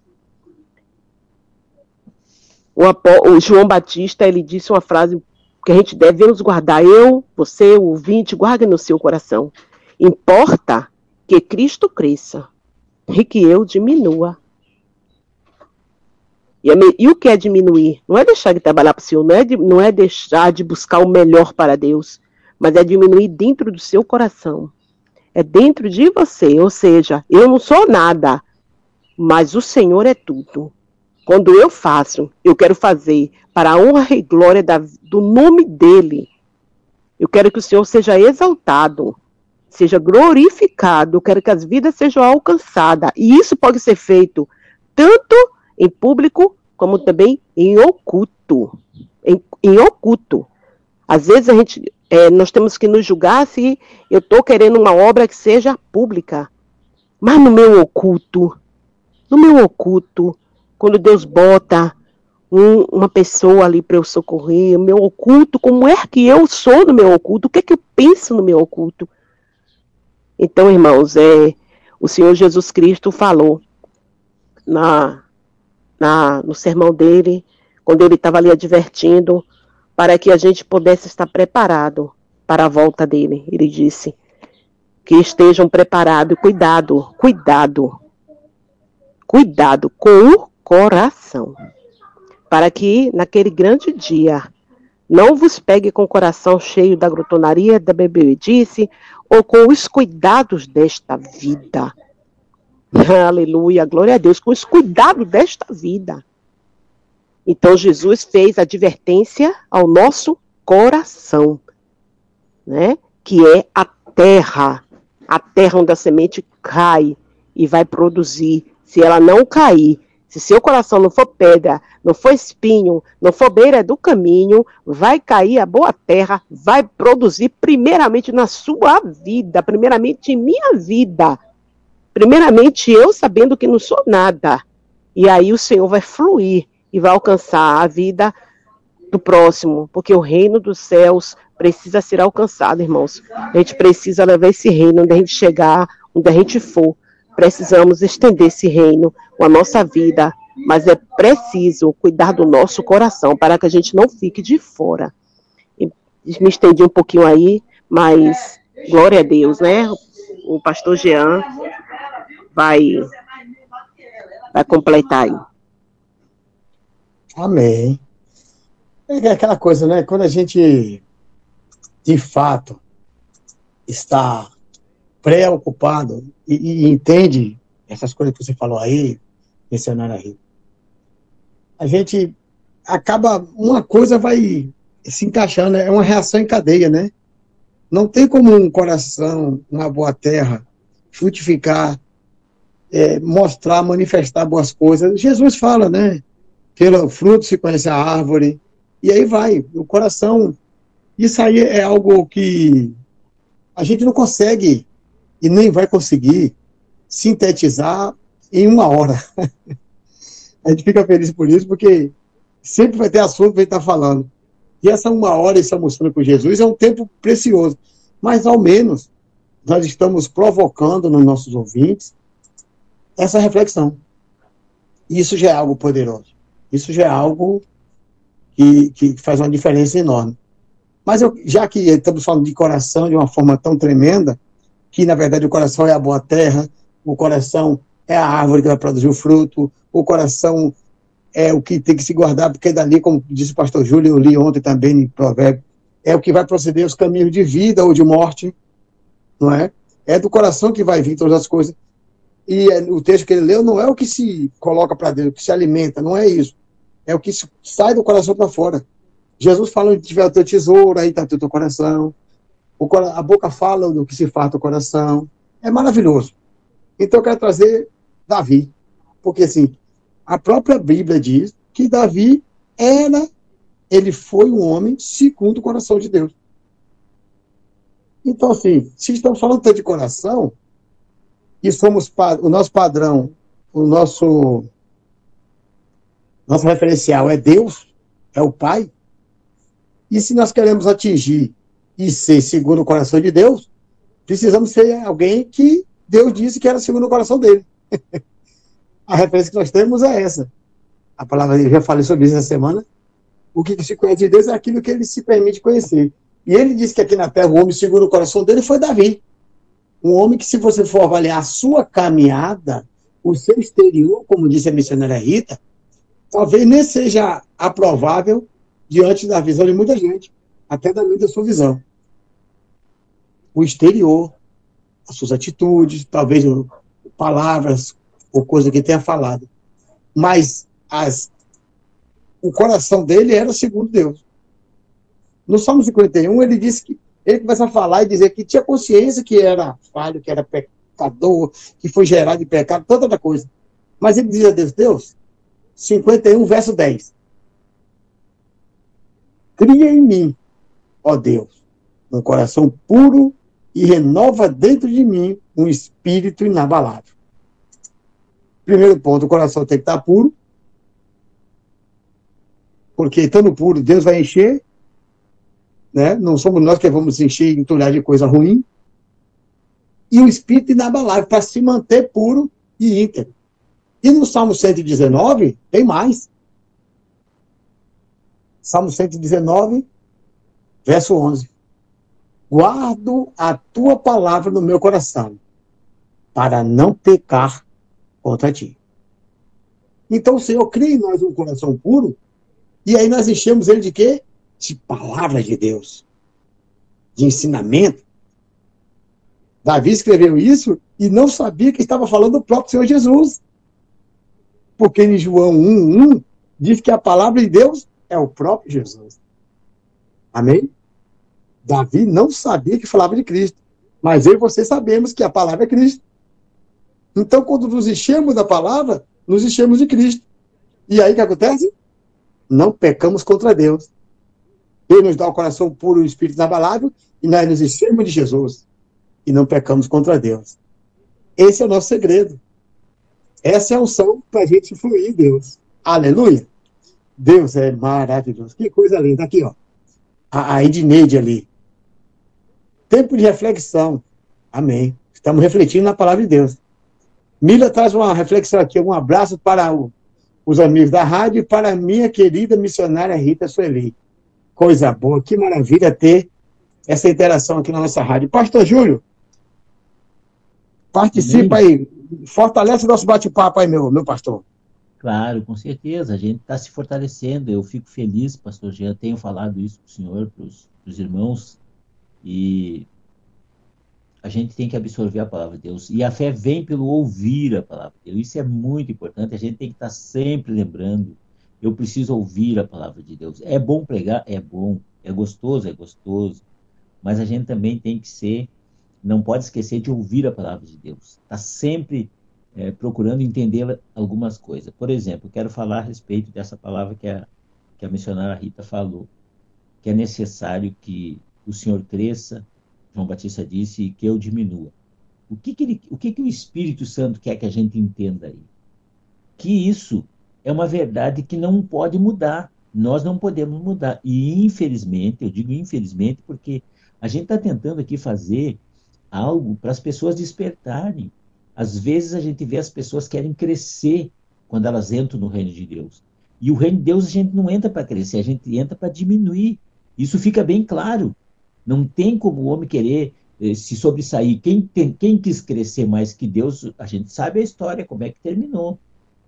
Speaker 4: O, o João Batista, ele disse uma frase que a gente devemos guardar. Eu, você, o ouvinte, guarde no seu coração. Importa que Cristo cresça e que eu diminua. E, e, o que é diminuir? Não é deixar de trabalhar para o Senhor, não é, de, não é deixar de buscar o melhor para Deus, mas é diminuir dentro do seu coração. É dentro de você, ou seja, eu não sou nada, mas o Senhor é tudo. Quando eu faço, eu quero fazer para a honra e glória da, do nome dele. Eu quero que o Senhor seja exaltado, seja glorificado. Eu quero que as vidas sejam alcançadas. E isso pode ser feito tanto em público como também em oculto. Em, em oculto. Às vezes a gente é, nós temos que nos julgar se eu estou querendo uma obra que seja pública. Mas no meu oculto, no meu oculto, quando Deus bota um- uma pessoa ali para eu socorrer, o meu oculto, como é que eu sou no meu oculto? O que é que eu penso no meu oculto? Então, irmãos, é, o Senhor Jesus Cristo falou na, na, no sermão dele, quando ele estava ali advertindo, para que a gente pudesse estar preparado para a volta dele. Ele disse que estejam preparados, cuidado, cuidado, cuidado com o coração, para que naquele grande dia não vos pegue com o coração cheio da glutonaria, da bebedice, ou com os cuidados desta vida. Aleluia, glória a Deus, com os cuidados desta vida. Então Jesus fez advertência ao nosso coração, né? Que é a terra, a terra onde a semente cai e vai produzir. Se ela não cair, se seu coração não for pedra, não for espinho, não for beira do caminho, vai cair a boa terra, vai produzir primeiramente na sua vida, primeiramente em minha vida. Primeiramente eu sabendo que não sou nada. E aí o Senhor vai fluir e vai alcançar a vida do próximo, porque o reino dos céus precisa ser alcançado, irmãos. A gente precisa levar esse reino onde a gente chegar, onde a gente for. Precisamos estender esse reino com a nossa vida, mas é preciso cuidar do nosso coração para que a gente não fique de fora. Me estendi um pouquinho aí, mas glória a Deus, né? O pastor Jean vai vai completar aí.
Speaker 5: Amém. É aquela coisa, né? Quando a gente, de fato, está preocupado e, e entende essas coisas que você falou aí, missionária Rita, a gente acaba, uma coisa vai se encaixando, é uma reação em cadeia, né? Não tem como um coração, uma boa terra, frutificar, é, mostrar, manifestar boas coisas. Jesus fala, né? Pelo fruto se conhece a árvore, e aí vai, o coração. Isso aí é algo que a gente não consegue e nem vai conseguir sintetizar em uma hora. a gente fica feliz por isso, porque sempre vai ter assunto para estar falando. E essa uma hora, esse almoçando com Jesus, é um tempo precioso. Mas, ao menos, nós estamos provocando nos nossos ouvintes essa reflexão. Isso já é algo poderoso. Isso já é algo que, que faz uma diferença enorme. Mas eu, já que estamos falando de coração de uma forma tão tremenda, que na verdade o coração é a boa terra, o coração é a árvore que vai produzir o fruto, o coração é o que tem que se guardar, porque dali, como disse o pastor Júlio, eu li ontem também em Provérbio, é o que vai proceder os caminhos de vida ou de morte, não é? É do coração que vai vir todas as coisas. E é, o texto que ele leu não é o que se coloca para dentro, o que se alimenta, não é isso. É o que sai do coração para fora. Jesus fala que tiver o teu tesouro, aí está o teu coração. A boca fala do que se farta o coração. É maravilhoso. Então eu quero trazer Davi. Porque assim, a própria Bíblia diz que Davi era, ele foi um homem segundo o coração de Deus. Então, assim, se estamos falando tanto de coração, e somos o nosso padrão, o nosso nosso referencial é Deus, é o Pai. E se nós queremos atingir e ser segundo o coração de Deus, precisamos ser alguém que Deus disse que era segundo o coração dele. A referência que nós temos é essa. A palavra, eu já falei sobre isso essa semana. O que se conhece de Deus é aquilo que ele se permite conhecer. E ele disse que aqui na terra o homem segundo o coração dele foi Davi. Um homem que, se você for avaliar a sua caminhada, o seu exterior, como disse a missionária Rita, talvez nem seja aprovável diante da visão de muita gente, até da minha da sua visão. O exterior, as suas atitudes, talvez palavras ou coisa que tenha falado. Mas as, o coração dele era segundo Deus. No Salmo 51, ele disse que ele começa a falar e dizer que tinha consciência que era falho, que era pecador, que foi gerado de pecado, toda outra coisa. Mas ele dizia a Deus, Deus, 51, verso 10. Cria em mim, ó Deus, um coração puro e renova dentro de mim um espírito inabalável. Primeiro ponto, o coração tem que estar puro, porque estando puro, Deus vai encher, né? Não somos nós que vamos encher e entulhar de coisa ruim. E o espírito inabalável para se manter puro e íntegro. E no Salmo 119, tem mais. Salmo 119, verso 11. Guardo a tua palavra no meu coração, para não pecar contra ti. Então o Senhor cria em nós um coração puro, e aí nós enchemos ele de quê? De palavra de Deus, de ensinamento. Davi escreveu isso e não sabia que estava falando do próprio Senhor Jesus. Porque em João 1,1 diz que a palavra de Deus é o próprio Jesus. Amém? Davi não sabia que falava de Cristo. Mas eu e você sabemos que a palavra é Cristo. Então, quando nos enchemos da palavra, nos enchemos de Cristo. E aí o que acontece? Não pecamos contra Deus. Ele nos dá o coração puro e o espírito inabalável, e nós nos enchemos de Jesus. E não pecamos contra Deus. Esse é o nosso segredo. Essa é a unção para a gente fluir em Deus. Aleluia! Deus é maravilhoso. Que coisa linda. Aqui, ó. A, a Edneide ali. Tempo de reflexão. Amém. Estamos refletindo na palavra de Deus. Mila traz uma reflexão aqui. Um abraço para o, os amigos da rádio e para a minha querida missionária Rita Sueli. Coisa boa. Que maravilha ter essa interação aqui na nossa rádio. Pastor Júlio, participa aí. Fortalece o nosso bate-papo aí, meu, meu pastor.
Speaker 6: Claro, com certeza, a gente está se fortalecendo. Eu fico feliz, pastor Jean, tenho falado isso para o senhor, para os irmãos, e a gente tem que absorver a palavra de Deus. E a fé vem pelo ouvir a palavra de Deus. Isso é muito importante, a gente tem que estar tá sempre lembrando. Eu preciso ouvir a palavra de Deus. É bom pregar? É bom. É gostoso? É gostoso. Mas a gente também tem que ser, não pode esquecer de ouvir a palavra de Deus. Está sempre é, procurando entender algumas coisas. Por exemplo, quero falar a respeito dessa palavra que a, que a missionária Rita falou, que é necessário que o Senhor cresça, João Batista disse, e que eu diminua. O que, que, ele, o, que, que o Espírito Santo quer que a gente entenda aí? Que isso é uma verdade que não pode mudar. Nós não podemos mudar. E infelizmente, eu digo infelizmente, porque a gente está tentando aqui fazer algo para as pessoas despertarem. Às vezes a gente vê as pessoas querem crescer quando elas entram no reino de Deus. E o reino de Deus a gente não entra para crescer, a gente entra para diminuir. Isso fica bem claro. Não tem como o homem querer eh, se sobressair. Quem, tem, quem quis crescer mais que Deus, a gente sabe a história, como é que terminou.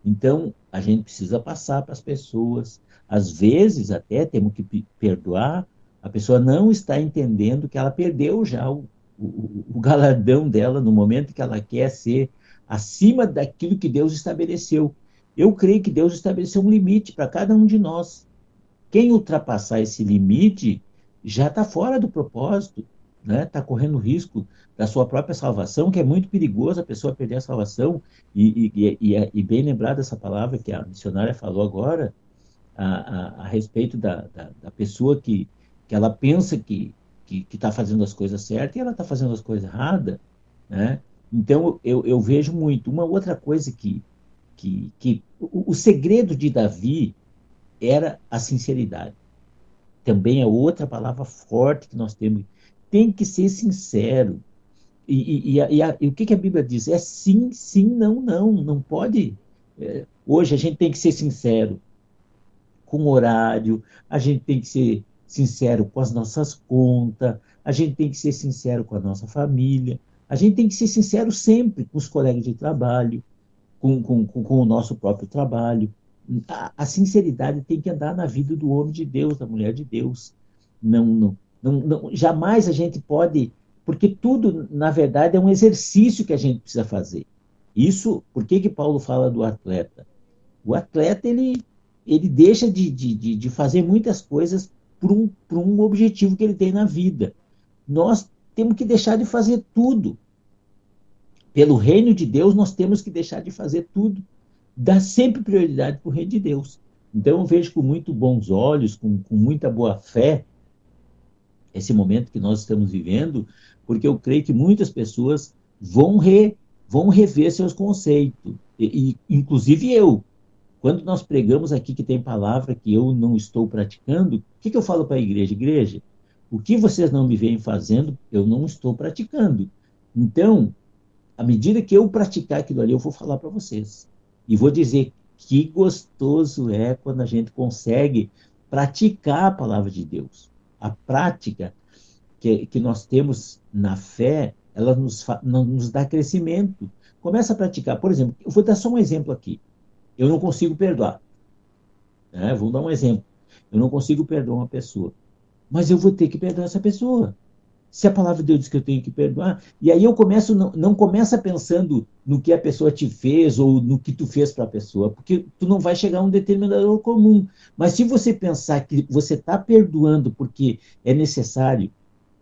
Speaker 6: Então, a gente precisa passar para as pessoas. Às vezes, até temos que perdoar. A pessoa não está entendendo que ela perdeu já o, o, o galardão dela no momento que ela quer ser acima daquilo que Deus estabeleceu. Eu creio que Deus estabeleceu um limite para cada um de nós. Quem ultrapassar esse limite já está fora do propósito, está né? Correndo risco da sua própria salvação, que é muito perigoso a pessoa perder a salvação. E, e, e, e bem lembrada essa palavra que a missionária falou agora, a, a, a respeito da, da, da, pessoa que, que ela pensa que que está fazendo as coisas certas e ela está fazendo as coisas erradas, né? Então eu, eu vejo muito. Uma outra coisa que, que, que o, o segredo de Davi era a sinceridade. Também é outra palavra forte que nós temos. Tem que ser sincero. E, e, e, a, e o que, que, a Bíblia diz? É sim, sim, não, não. Não pode. É, hoje a gente tem que ser sincero com horário, a gente tem que ser sincero com as nossas contas, a gente tem que ser sincero com a nossa família, a gente tem que ser sincero sempre com os colegas de trabalho, com, com, com, o nosso próprio trabalho. A, a, sinceridade tem que andar na vida do homem de Deus, da mulher de Deus. Não, não, não, não, jamais a gente pode, porque tudo, na verdade, é um exercício que a gente precisa fazer. Isso, por que, que Paulo fala do atleta? O atleta, ele, ele deixa de, de, de fazer muitas coisas por um, por um objetivo que ele tem na vida. Nós temos que deixar de fazer tudo. Pelo reino de Deus, nós temos que deixar de fazer tudo. Dar sempre prioridade para o reino de Deus. Então, eu vejo com muito bons olhos, com, com muita boa fé, esse momento que nós estamos vivendo, porque eu creio que muitas pessoas vão, re, vão rever seus conceitos, e, e, inclusive eu. Quando nós pregamos aqui que tem palavra que eu não estou praticando, o que, que eu falo para a igreja? Igreja, o que vocês não me veem fazendo, eu não estou praticando. Então, à medida que eu praticar aquilo ali, eu vou falar para vocês. E vou dizer que gostoso é quando a gente consegue praticar a palavra de Deus. A prática que, que nós temos na fé, ela nos, nos dá crescimento. Começa a praticar. Por exemplo, eu vou dar só um exemplo aqui. Eu não consigo perdoar. É, vou dar um exemplo. Eu não consigo perdoar uma pessoa. Mas eu vou ter que perdoar essa pessoa se a palavra de Deus diz que eu tenho que perdoar, e aí eu começo, não, não começa pensando no que a pessoa te fez ou no que tu fez para a pessoa, porque tu não vai chegar a um determinador comum. Mas se você pensar que você está perdoando porque é necessário,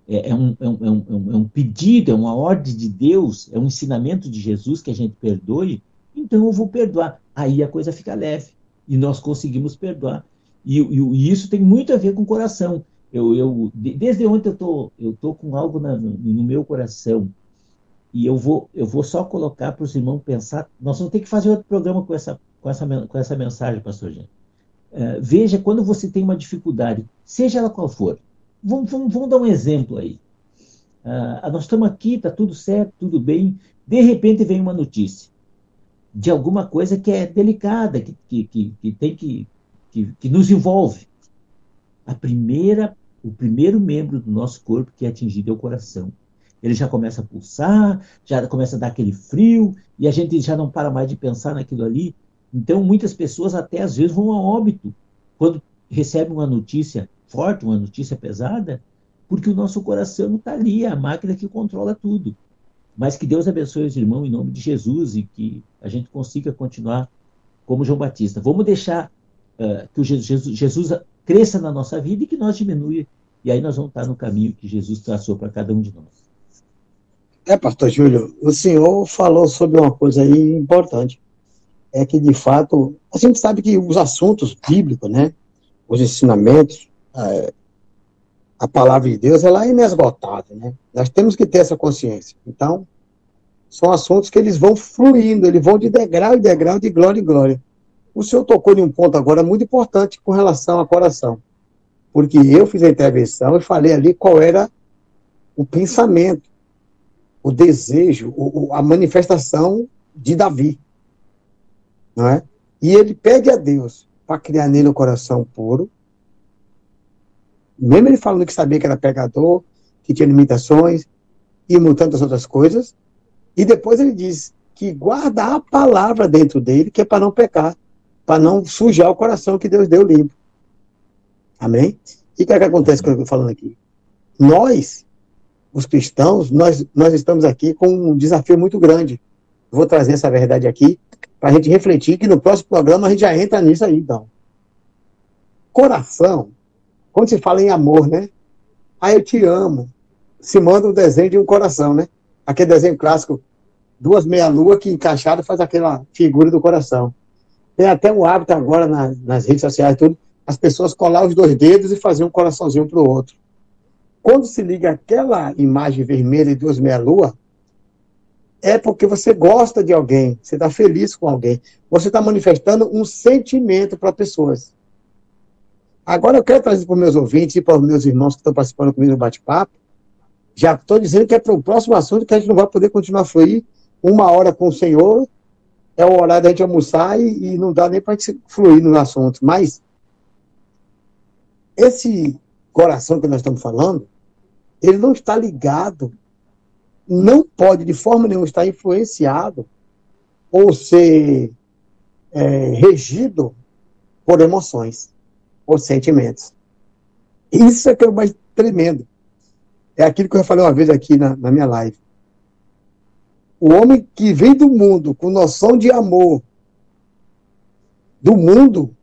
Speaker 6: é, é, um, é, um, é, um, é um pedido, é uma ordem de Deus, é um ensinamento de Jesus que a gente perdoe, então eu vou perdoar. Aí a coisa fica leve e nós conseguimos perdoar. E, e, e isso tem muito a ver com o coração. Eu, eu, desde ontem eu tô, eu tô com algo na, no, no, meu coração e eu vou, eu vou só colocar para os irmãos pensar. Nós vamos ter que fazer outro programa com essa, com essa, com essa mensagem, Pastor Jean. Uh, veja quando você tem uma dificuldade, seja ela qual for. Vamos, vamos, vamos dar um exemplo aí. Uh, nós estamos aqui, está tudo certo, tudo bem. De repente vem uma notícia de alguma coisa que é delicada, que, que, que, que tem que, que, que nos envolve. A primeira o primeiro membro do nosso corpo que é atingido é o coração. Ele já começa a pulsar, já começa a dar aquele frio, e a gente já não para mais de pensar naquilo ali. Então, muitas pessoas até às vezes vão a óbito quando recebem uma notícia forte, uma notícia pesada, porque o nosso coração está ali, é a máquina que controla tudo. Mas que Deus abençoe os irmãos em nome de Jesus e que a gente consiga continuar como João Batista. Vamos deixar uh, que o Jesus, Jesus cresça na nossa vida e que nós diminua. E aí nós vamos estar no caminho que Jesus traçou para cada um de nós.
Speaker 5: É, pastor Júlio, o senhor falou sobre uma coisa aí importante. É que, de fato, a gente sabe que os assuntos bíblicos, né, os ensinamentos, é, a palavra de Deus, ela é inesgotável, né? Nós temos que ter essa consciência. Então, são assuntos que eles vão fluindo, eles vão de degrau em degrau, de glória em glória. O senhor tocou em um ponto agora muito importante com relação ao coração. Porque eu fiz a intervenção e falei ali qual era o pensamento, o desejo, o, a manifestação de Davi. Não é? E ele pede a Deus para criar nele um coração puro. Mesmo ele falando que sabia que era pecador, que tinha limitações e tantas outras coisas. E depois ele diz que guarda a palavra dentro dele, que é para não pecar para não sujar o coração que Deus deu limpo. Amém? E o que, é que acontece com o que eu estou falando aqui? Nós, os cristãos, nós, nós estamos aqui com um desafio muito grande. Vou trazer essa verdade aqui para a gente refletir que no próximo programa a gente já entra nisso aí, então. Coração, quando se fala em amor, né? Ah, eu te amo. Se manda um desenho de um coração, né? Aquele desenho clássico, duas meia-lua que encaixada faz aquela figura do coração. Tem até um hábito agora na, nas redes sociais tudo, as pessoas colar os dois dedos e fazer um coraçãozinho para o outro. Quando se liga aquela imagem vermelha e duas meia-lua, é porque você gosta de alguém, você está feliz com alguém, você está manifestando um sentimento para pessoas. Agora eu quero trazer para os meus ouvintes e para os meus irmãos que estão participando comigo no bate-papo, já estou dizendo que é para o próximo assunto que a gente não vai poder continuar. A fluir uma hora com o Senhor é o horário da gente almoçar e, e não dá nem para a gente fluir no assunto. Mas esse coração que nós estamos falando, ele não está ligado, não pode de forma nenhuma estar influenciado ou ser é, regido por emoções ou sentimentos. Isso é que é o mais tremendo. É aquilo que eu falei uma vez aqui na, na minha live. O homem que vem do mundo com noção de amor do mundo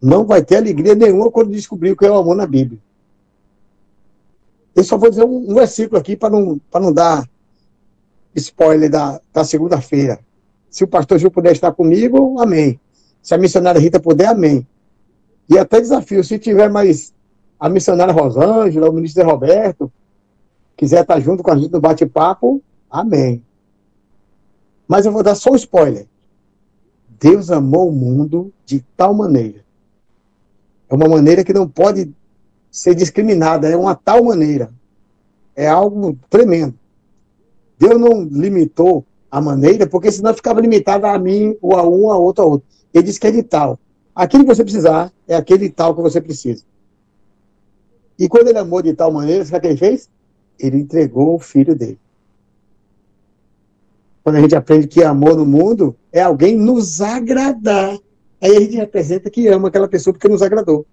Speaker 5: não vai ter alegria nenhuma quando descobrir o que é o amor na Bíblia. Eu só vou dizer um, um versículo aqui para não, não dar spoiler da, da segunda-feira. Se o pastor Gil puder estar comigo, amém. Se a missionária Rita puder, amém. E até desafio, se tiver mais a missionária Rosângela, o ministro Roberto, quiser estar junto com a gente no bate-papo, amém. Mas eu vou dar só um spoiler. Deus amou o mundo de tal maneira. É uma maneira que não pode ser discriminada, é uma tal maneira. É algo tremendo. Deus não limitou a maneira, porque senão ficava limitado a mim, ou a um, a outro, a outro. Ele disse que é de tal. Aquilo que você precisar é aquele tal que você precisa. E quando ele amou de tal maneira, sabe o que ele fez? Ele entregou o filho dele. Quando a gente aprende que amor no mundo é alguém nos agradar. Aí a gente representa que ama aquela pessoa porque nos agradou.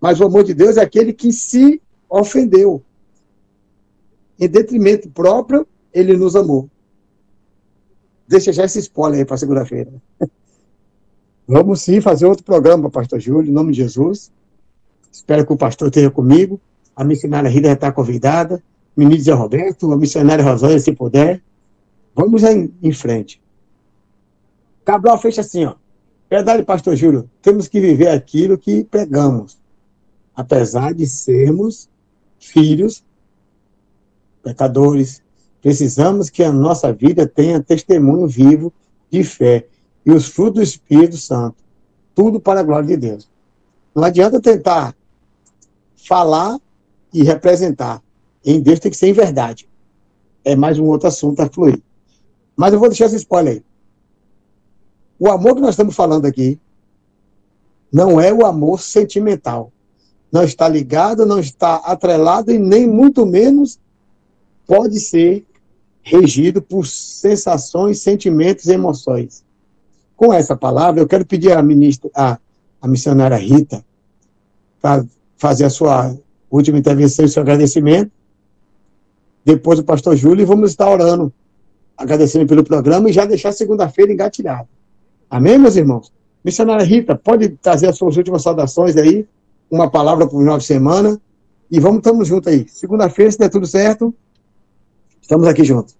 Speaker 5: Mas o amor de Deus é aquele que se ofendeu. Em detrimento próprio, ele nos amou. Deixa já esse spoiler aí para segunda-feira. Vamos sim fazer outro programa, pastor Júlio, em nome de Jesus. Espero que o pastor esteja comigo. A missionária Rita já está convidada. O ministro Zé Roberto, a missionária Rosângela, se puder. Vamos em, em frente. Cabral fecha assim, ó. Verdade, pastor Júlio, temos que viver aquilo que pregamos. Apesar de sermos filhos, pecadores, precisamos que a nossa vida tenha testemunho vivo de fé e os frutos do Espírito Santo. Tudo para a glória de Deus. Não adianta tentar falar e representar. Em Deus tem que ser em verdade. É mais um outro assunto a fluir. Mas eu vou deixar esse spoiler aí. O amor que nós estamos falando aqui não é o amor sentimental. Não está ligado, não está atrelado e nem muito menos pode ser regido por sensações, sentimentos e emoções. Com essa palavra, eu quero pedir à ministra, à, à missionária Rita, para fazer a sua última intervenção e seu agradecimento. Depois o pastor Júlio e vamos estar orando, agradecendo pelo programa e já deixar segunda-feira engatilhado. Amém, meus irmãos? Missionária Rita, pode trazer as suas últimas saudações aí, uma palavra para o final de semana, e vamos, estamos juntos aí. Segunda-feira, se der tudo certo, estamos aqui juntos.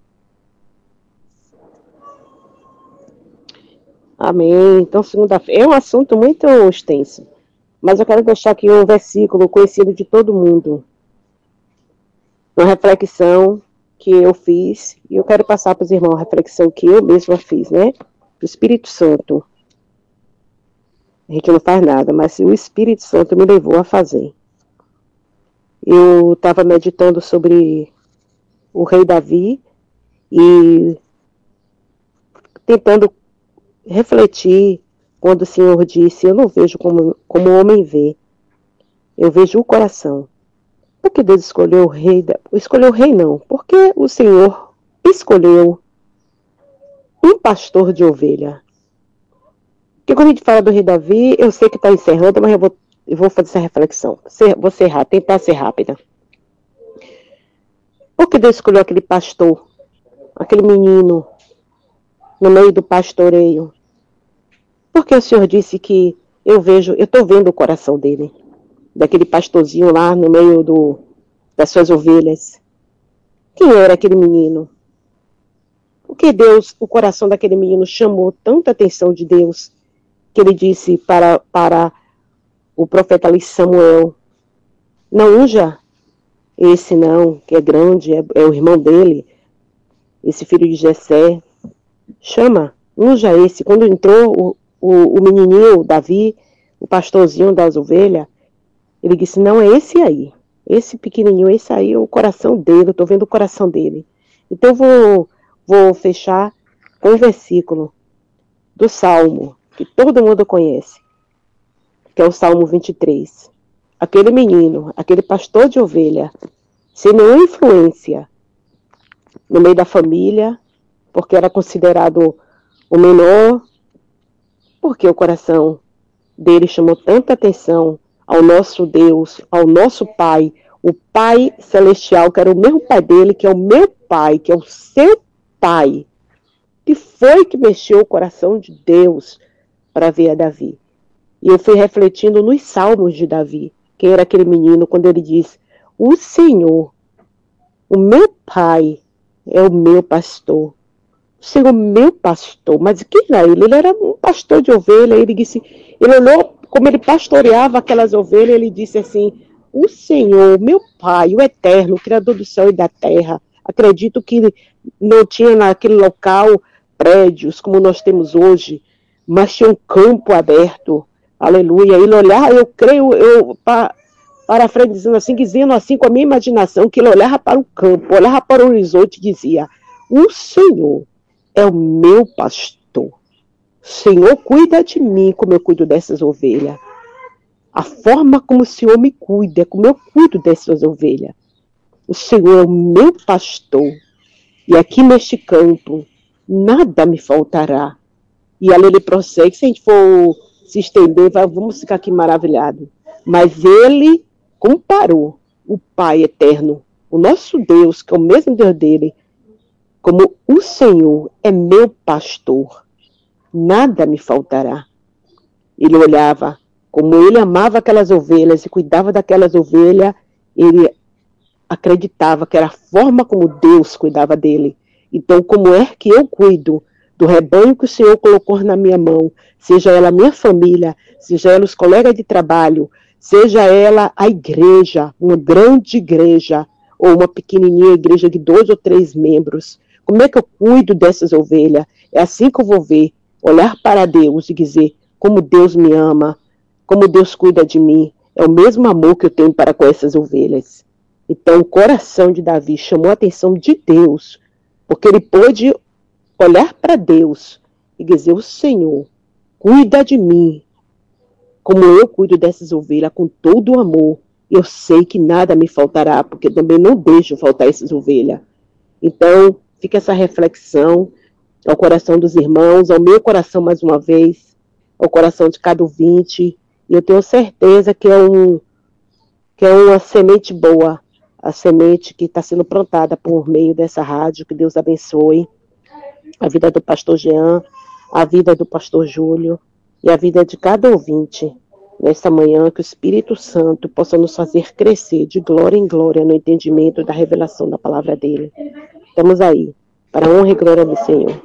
Speaker 4: Amém. Então, segunda-feira é um assunto muito extenso, mas eu quero deixar aqui um versículo conhecido de todo mundo. Uma reflexão que eu fiz, e eu quero passar para os irmãos a reflexão que eu mesma fiz, né? O Espírito Santo. A gente não faz nada, mas o Espírito Santo me levou a fazer. Eu estava meditando sobre o rei Davi e tentando refletir quando o Senhor disse: Eu não vejo como, como o homem vê, eu vejo o coração. Por que Deus escolheu o rei? Da... Escolheu o rei, não. Porque o Senhor escolheu um pastor de ovelha. Porque quando a gente fala do rei Davi, eu sei que está encerrando, mas eu vou, eu vou fazer essa reflexão. Vou ser, tentar ser rápida. Por que Deus escolheu aquele pastor, aquele menino, no meio do pastoreio? Porque o Senhor disse que eu vejo, eu estou vendo o coração dele, daquele pastorzinho lá no meio do, das suas ovelhas. Quem era aquele menino? O que Deus, o coração daquele menino chamou tanta atenção de Deus, que ele disse para, para o profeta ali Samuel, não unja esse não, que é grande, é, é o irmão dele, esse filho de Jessé, chama, unja esse. Quando entrou o, o, o menininho, Davi, o pastorzinho das ovelhas, ele disse, não, é esse aí, esse pequenininho, esse aí é o coração dele, eu tô vendo o coração dele. Então eu vou, vou fechar com o versículo do Salmo, que todo mundo conhece, que é o Salmo 23 aquele menino, aquele pastor de ovelha, sem nenhuma influência no meio da família, porque era considerado o menor, porque o coração dele chamou tanta atenção ao nosso Deus, ao nosso Pai, o Pai Celestial, que era o mesmo Pai dele, que é o meu Pai, que é o seu Pai, que foi que mexeu o coração de Deus para ver a Davi. E eu fui refletindo nos salmos de Davi quem era aquele menino quando ele diz: O Senhor, o meu pai, é o meu pastor. O Senhor, é meu pastor. Mas quem era ele? Ele era um pastor de ovelha. Ele disse: Ele olhou como ele pastoreava aquelas ovelhas. Ele disse assim: o Senhor, meu Pai, o Eterno, o Criador do céu e da terra. Acredito que não tinha naquele local prédios como nós temos hoje, mas tinha um campo aberto. Aleluia. Ele olhava, eu creio, eu pa, parafraseando assim, dizendo assim com a minha imaginação, que ele olhava para o campo, olhava para o horizonte e dizia: O Senhor é o meu pastor. Senhor, cuida de mim como eu cuido dessas ovelhas. A forma como o Senhor me cuida, é como eu cuido dessas ovelhas. O Senhor é o meu pastor. E aqui neste campo, nada me faltará. E ali ele prossegue. Se a gente for se estender, vamos ficar aqui maravilhados. Mas ele comparou o Pai eterno, o nosso Deus, que é o mesmo Deus dele, como o Senhor é meu pastor. Nada me faltará. Ele olhava como ele amava aquelas ovelhas e cuidava daquelas ovelhas, ele acreditava que era a forma como Deus cuidava dele. Então, como é que eu cuido do rebanho que o Senhor colocou na minha mão, seja ela a minha família, seja ela os colegas de trabalho, seja ela a igreja, uma grande igreja, ou uma pequenininha igreja de dois ou três membros. Como é que eu cuido dessas ovelhas? É assim que eu vou ver, olhar para Deus e dizer como Deus me ama, como Deus cuida de mim. É o mesmo amor que eu tenho para com essas ovelhas. Então, o coração de Davi chamou a atenção de Deus, porque ele pôde olhar para Deus e dizer: O Senhor cuida de mim, como eu cuido dessas ovelhas, com todo o amor. Eu sei que nada me faltará, porque também não deixo faltar essas ovelhas. Então, fica essa reflexão ao coração dos irmãos, ao meu coração mais uma vez, ao coração de cada ouvinte. E eu tenho certeza que é, um, que é uma semente boa, a semente que está sendo plantada por meio dessa rádio. Que Deus abençoe a vida do pastor Jean, a vida do pastor Júlio e a vida de cada ouvinte nesta manhã, que o Espírito Santo possa nos fazer crescer de glória em glória no entendimento da revelação da palavra dele. Estamos aí, para a honra e glória do Senhor.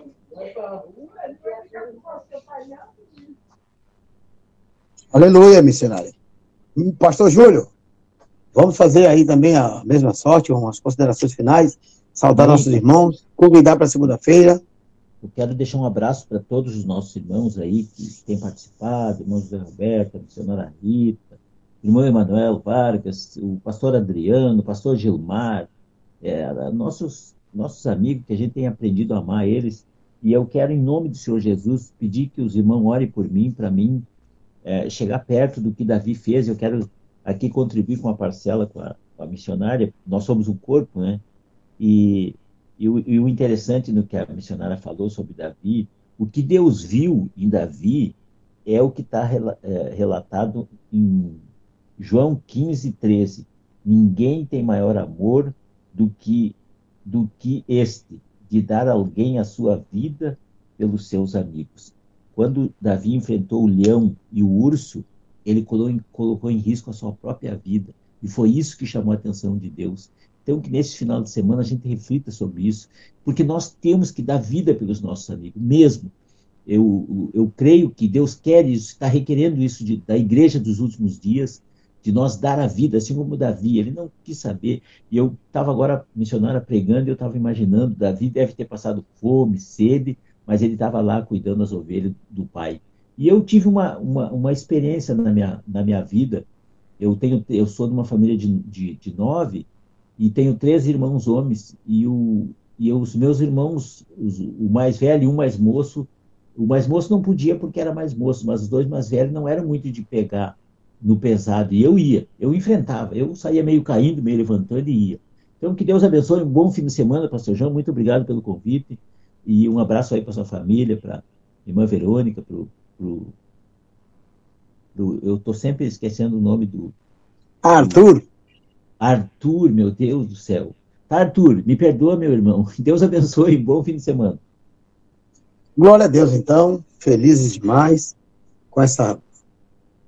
Speaker 5: Aleluia, missionário. Hum, Pastor Júlio, vamos fazer aí também a mesma sorte, umas considerações finais, saudar
Speaker 6: Amém.
Speaker 5: nossos irmãos, convidar para segunda-feira.
Speaker 6: Eu quero deixar um abraço para todos os nossos irmãos aí que têm participado, irmão José Roberto, a missionária Rita, irmão Emanuel Vargas, o pastor Adriano, o pastor Gilmar, é, nossos, nossos amigos que a gente tem aprendido a amar eles. E eu quero, em nome do Senhor Jesus, pedir que os irmãos orem por mim, para mim é, chegar perto do que Davi fez. Eu quero aqui contribuir com uma parcela com a, com a missionária. Nós somos um corpo, né? E, e, o, e o interessante no que a missionária falou sobre Davi, o que Deus viu em Davi é o que está relatado em João 15, 13. Ninguém tem maior amor do que, do que este, de dar alguém a sua vida pelos seus amigos. Quando Davi enfrentou o leão e o urso, ele colocou em, colocou em risco a sua própria vida. E foi isso que chamou a atenção de Deus. Então, que nesse final de semana a gente reflita sobre isso, porque nós temos que dar vida pelos nossos amigos, mesmo. Eu, eu creio que Deus quer isso, está requerendo isso de, da igreja dos últimos dias, de nós dar a vida, assim como Davi. Ele não quis saber. E eu estava agora, missionária, pregando, e eu estava imaginando, Davi deve ter passado fome, sede, mas ele estava lá cuidando das ovelhas do pai. E eu tive uma, uma, uma experiência na minha, na minha vida. Eu, tenho, eu sou de uma família de, de, de nove, e tenho três irmãos homens, e, o, e os meus irmãos, os, o mais velho e o mais moço, o mais moço não podia porque era mais moço, mas os dois mais velhos não eram muito de pegar no pesado, e eu ia, eu enfrentava, eu saía meio caindo, meio levantando e ia. Então, que Deus abençoe, um bom fim de semana, pastor João, muito obrigado pelo convite, e um abraço aí para sua família, para irmã Verônica, para o... Eu estou sempre esquecendo o nome do...
Speaker 5: Arthur.
Speaker 6: Arthur, meu Deus do céu. Tá, Arthur, me perdoa, meu irmão. Deus abençoe, bom fim de semana.
Speaker 5: Glória a Deus, então. Felizes demais com essa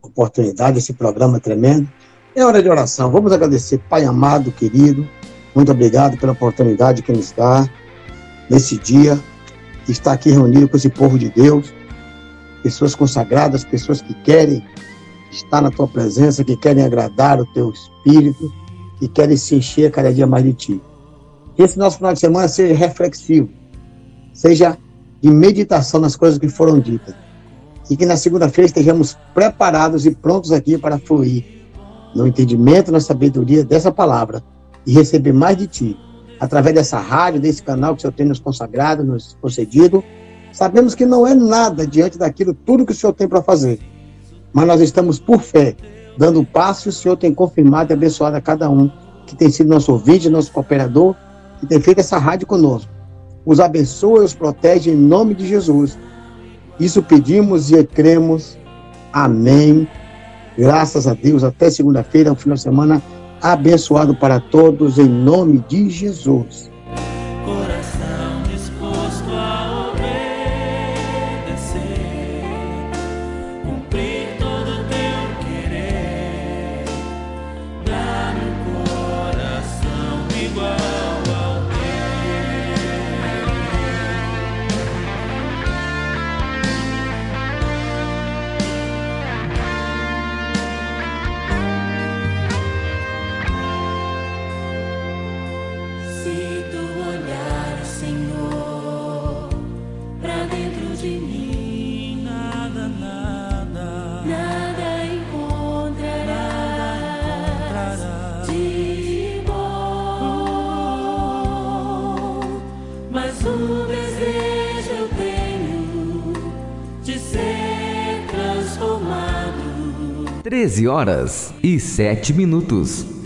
Speaker 5: oportunidade, esse programa tremendo. É hora de oração. Vamos agradecer, Pai amado, querido. Muito obrigado pela oportunidade que nos dá nesse dia de estar aqui reunido com esse povo de Deus, pessoas consagradas, pessoas que querem estar na tua presença, que querem agradar o teu espírito, que querem se encher cada dia mais de ti. Que esse nosso final de semana seja reflexivo, seja de meditação nas coisas que foram ditas. E que na segunda-feira estejamos preparados e prontos aqui para fluir no entendimento, na sabedoria dessa palavra e receber mais de ti, através dessa rádio, desse canal que o Senhor tem nos consagrado, nos concedido. Sabemos que não é nada diante daquilo, tudo que o Senhor tem para fazer. Mas nós estamos por fé, dando passo o Senhor tem confirmado e abençoado a cada um que tem sido nosso ouvinte, nosso cooperador, que tem feito essa rádio conosco. Os abençoa e os protege em nome de Jesus. Isso pedimos e cremos. Amém. Graças a Deus. Até segunda-feira, um final de semana abençoado para todos, em nome de Jesus.
Speaker 8: 13 horas e 7 minutos.